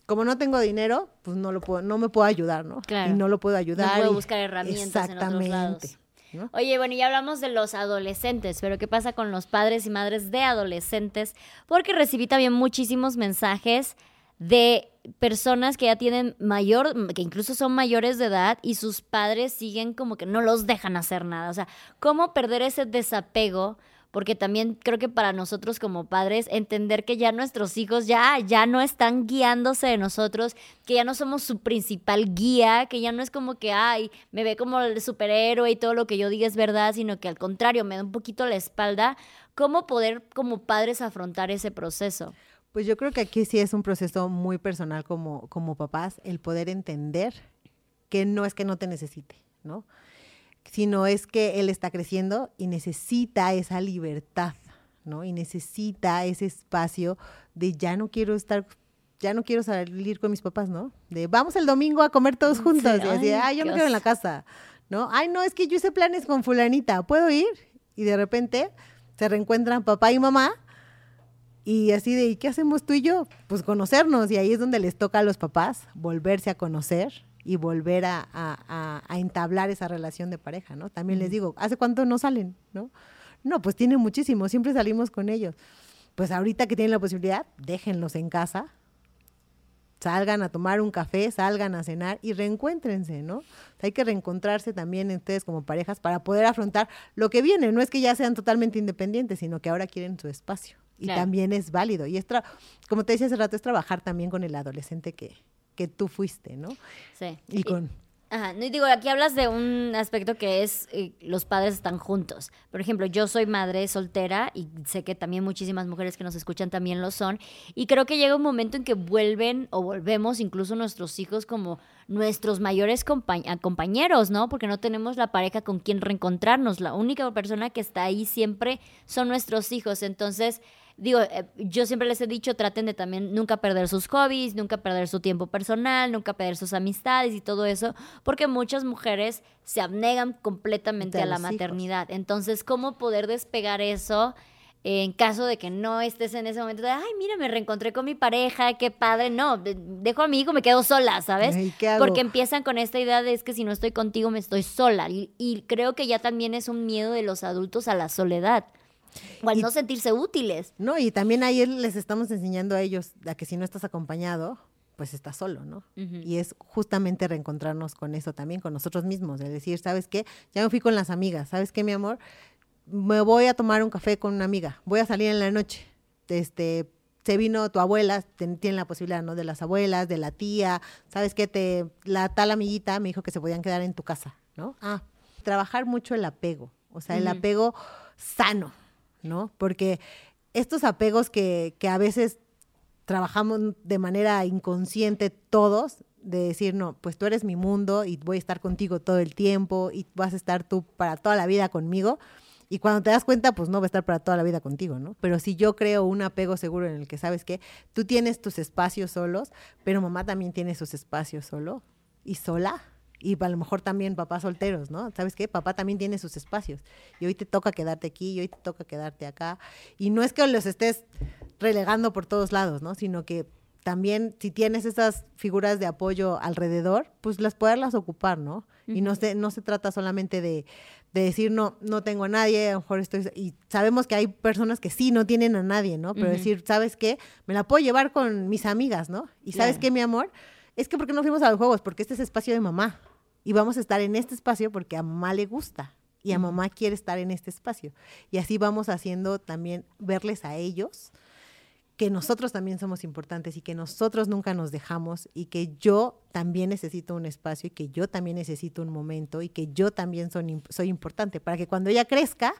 Speaker 2: como no tengo dinero, pues no lo puedo, no me puedo ayudar, ¿no?
Speaker 1: Claro.
Speaker 2: Y no lo puedo ayudar.
Speaker 1: No puedo
Speaker 2: y-
Speaker 1: buscar herramientas en otros lados.
Speaker 2: ¿no?
Speaker 1: Oye, bueno, ya hablamos de los adolescentes, pero ¿qué pasa con los padres y madres de adolescentes? Porque recibí también muchísimos mensajes de personas que ya tienen mayor, que incluso son mayores de edad y sus padres siguen como que no los dejan hacer nada. O sea, ¿cómo perder ese desapego? Porque también creo que para nosotros como padres entender que ya nuestros hijos ya, ya no están guiándose de nosotros, que ya no somos su principal guía, que ya no es como que, ay, me ve como el superhéroe y todo lo que yo diga es verdad, sino que al contrario, me da un poquito la espalda. ¿Cómo poder como padres afrontar ese proceso?
Speaker 2: Pues yo creo que aquí sí es un proceso muy personal como, como papás, el poder entender que no es que no te necesite, ¿no? Sino es que él está creciendo y necesita esa libertad, ¿no? Y necesita ese espacio de ya no quiero estar, ya no quiero salir con mis papás, ¿no? De vamos el domingo a comer todos juntos.
Speaker 1: Sí,
Speaker 2: y así,
Speaker 1: ay,
Speaker 2: ay, yo me quedo en la casa, ¿no? Ay, no, es que yo hice planes con fulanita, ¿puedo ir? Y de repente se reencuentran papá y mamá y así de, ¿y qué hacemos tú y yo? Pues conocernos. Y ahí es donde les toca a los papás volverse a conocer y volver a, a- a- entablar esa relación de pareja, ¿no? También les digo, ¿hace cuánto no salen? ¿No? No, pues tienen muchísimo, siempre salimos con ellos. Pues ahorita que tienen la posibilidad, déjenlos en casa, salgan a tomar un café, salgan a cenar y reencuéntrense, ¿no? O sea, hay que reencontrarse también ustedes como parejas para poder afrontar lo que viene. No es que ya sean totalmente independientes, sino que ahora quieren su espacio. Y
Speaker 1: Claro.
Speaker 2: también es válido. Y es, tra- como te decía hace rato, es trabajar también con el adolescente que, que tú fuiste, ¿no?
Speaker 1: Sí.
Speaker 2: Y con...
Speaker 1: Ajá, no, y digo, aquí hablas de un aspecto que es eh, los padres están juntos. Por ejemplo, yo soy madre soltera y sé que también muchísimas mujeres que nos escuchan también lo son. Y creo que llega un momento en que vuelven o volvemos incluso nuestros hijos como nuestros mayores compa- compañeros, ¿no? Porque no tenemos la pareja con quien reencontrarnos. La única persona que está ahí siempre son nuestros hijos. Entonces, digo, eh, yo siempre les he dicho, traten de también nunca perder sus hobbies, nunca perder su tiempo personal, nunca perder sus amistades y todo eso, porque muchas mujeres se abnegan completamente
Speaker 2: De
Speaker 1: a la
Speaker 2: hijos.
Speaker 1: maternidad. Entonces, ¿cómo poder despegar eso? En caso de que no estés en ese momento de, ay, mira, me reencontré con mi pareja, qué padre. No, de- dejo a mi hijo, me quedo sola, ¿sabes?
Speaker 2: Ay, ¿qué hago?
Speaker 1: Porque empiezan con esta idea de es que si no estoy contigo, me estoy sola. Y, y creo que ya también es un miedo de los adultos a la soledad. O al
Speaker 2: Y-
Speaker 1: no sentirse útiles.
Speaker 2: No, y también ahí les estamos enseñando a ellos a que si no estás acompañado, pues estás solo, ¿no? Y es justamente reencontrarnos con eso también, con nosotros mismos, de decir, ¿sabes qué? Ya me fui con las amigas, ¿sabes qué, mi amor? Me voy a tomar un café con una amiga, voy a salir en la noche, este, se vino tu abuela, tiene la posibilidad, ¿no? De las abuelas, de la tía, ¿sabes qué? Te, la tal amiguita me dijo que se podían quedar en tu casa, ¿no? Ah, trabajar mucho el apego, o sea, el apego sano, ¿no? Porque estos apegos que, que a veces trabajamos de manera inconsciente todos, de decir, no, pues tú eres mi mundo y voy a estar contigo todo el tiempo y vas a estar tú para toda la vida conmigo. Y cuando te das cuenta, pues no va a estar para toda la vida contigo, ¿no? Pero si yo creo un apego seguro en el que sabes que tú tienes tus espacios solos, pero mamá también tiene sus espacios solo y sola, y a lo mejor también papás solteros, ¿no? ¿Sabes qué? Papá también tiene sus espacios. Y hoy te toca quedarte aquí, y hoy te toca quedarte acá. Y no es que los estés relegando por todos lados, ¿no? Sino que también si tienes esas figuras de apoyo alrededor, pues las poderlas ocupar, ¿no? Y no se, no se trata solamente de, decir, no, no tengo a nadie, a lo mejor estoy... Y sabemos que hay personas que sí no tienen a nadie, ¿no? Pero decir, ¿sabes qué? Me la puedo llevar con mis amigas, ¿no? Y ¿sabes qué, mi amor? Es que ¿por qué no fuimos a los juegos? Porque este es espacio de mamá. Y vamos a estar en este espacio porque a mamá le gusta y a mamá quiere estar en este espacio. Y así vamos haciendo también verles a ellos que nosotros también somos importantes y que nosotros nunca nos dejamos y que yo también necesito un espacio y que yo también necesito un momento y que yo también soy importante para que cuando ella crezca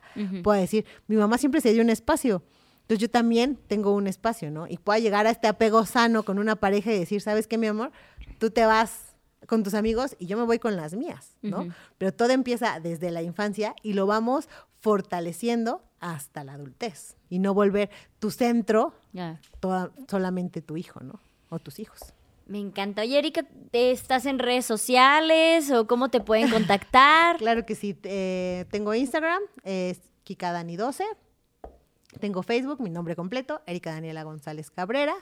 Speaker 2: pueda decir, mi mamá siempre se dio un espacio. Entonces yo también tengo un espacio, ¿no? Y pueda llegar a este apego sano con una pareja y decir, ¿sabes qué, mi amor? Tú te vas con tus amigos y yo me voy con las mías, ¿no? Pero todo empieza desde la infancia y lo vamos fortaleciendo hasta la adultez y no volver tu centro solamente tu hijo, ¿no? O tus hijos.
Speaker 1: Me encanta. Oye, Erika, ¿estás en redes sociales o cómo te pueden contactar?
Speaker 2: claro que sí. Eh, tengo Instagram, es Kikadani12. Tengo Facebook, mi nombre completo, Erika Daniela González Cabrera.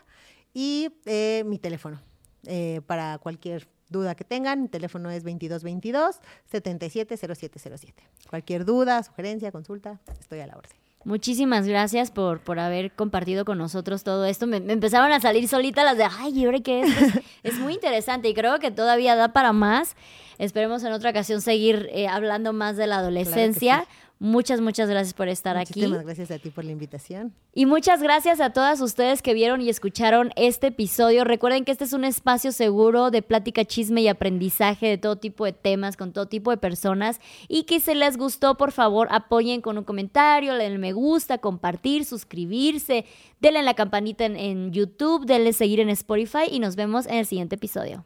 Speaker 2: Y eh, mi teléfono eh, para cualquier duda que tengan, mi teléfono es 2222-770707. Cualquier duda, sugerencia, consulta, estoy a la orden.
Speaker 1: Muchísimas gracias por, por haber compartido con nosotros todo esto. Me, empezaron a salir solitas las de, ay, ¿y ahora qué es? es? muy interesante y creo que todavía da para más. Esperemos en otra ocasión seguir eh, hablando más de la adolescencia. Muchas, muchas gracias por estar aquí.
Speaker 2: Muchísimas gracias a ti por la invitación.
Speaker 1: Y muchas gracias a todas ustedes que vieron y escucharon este episodio. Recuerden que este es un espacio seguro de plática, chisme y aprendizaje de todo tipo de temas, con todo tipo de personas. Y que si les gustó, por favor, apoyen con un comentario, denle me gusta, compartir, suscribirse, denle la campanita en, en YouTube, denle seguir en Spotify y nos vemos en el siguiente episodio.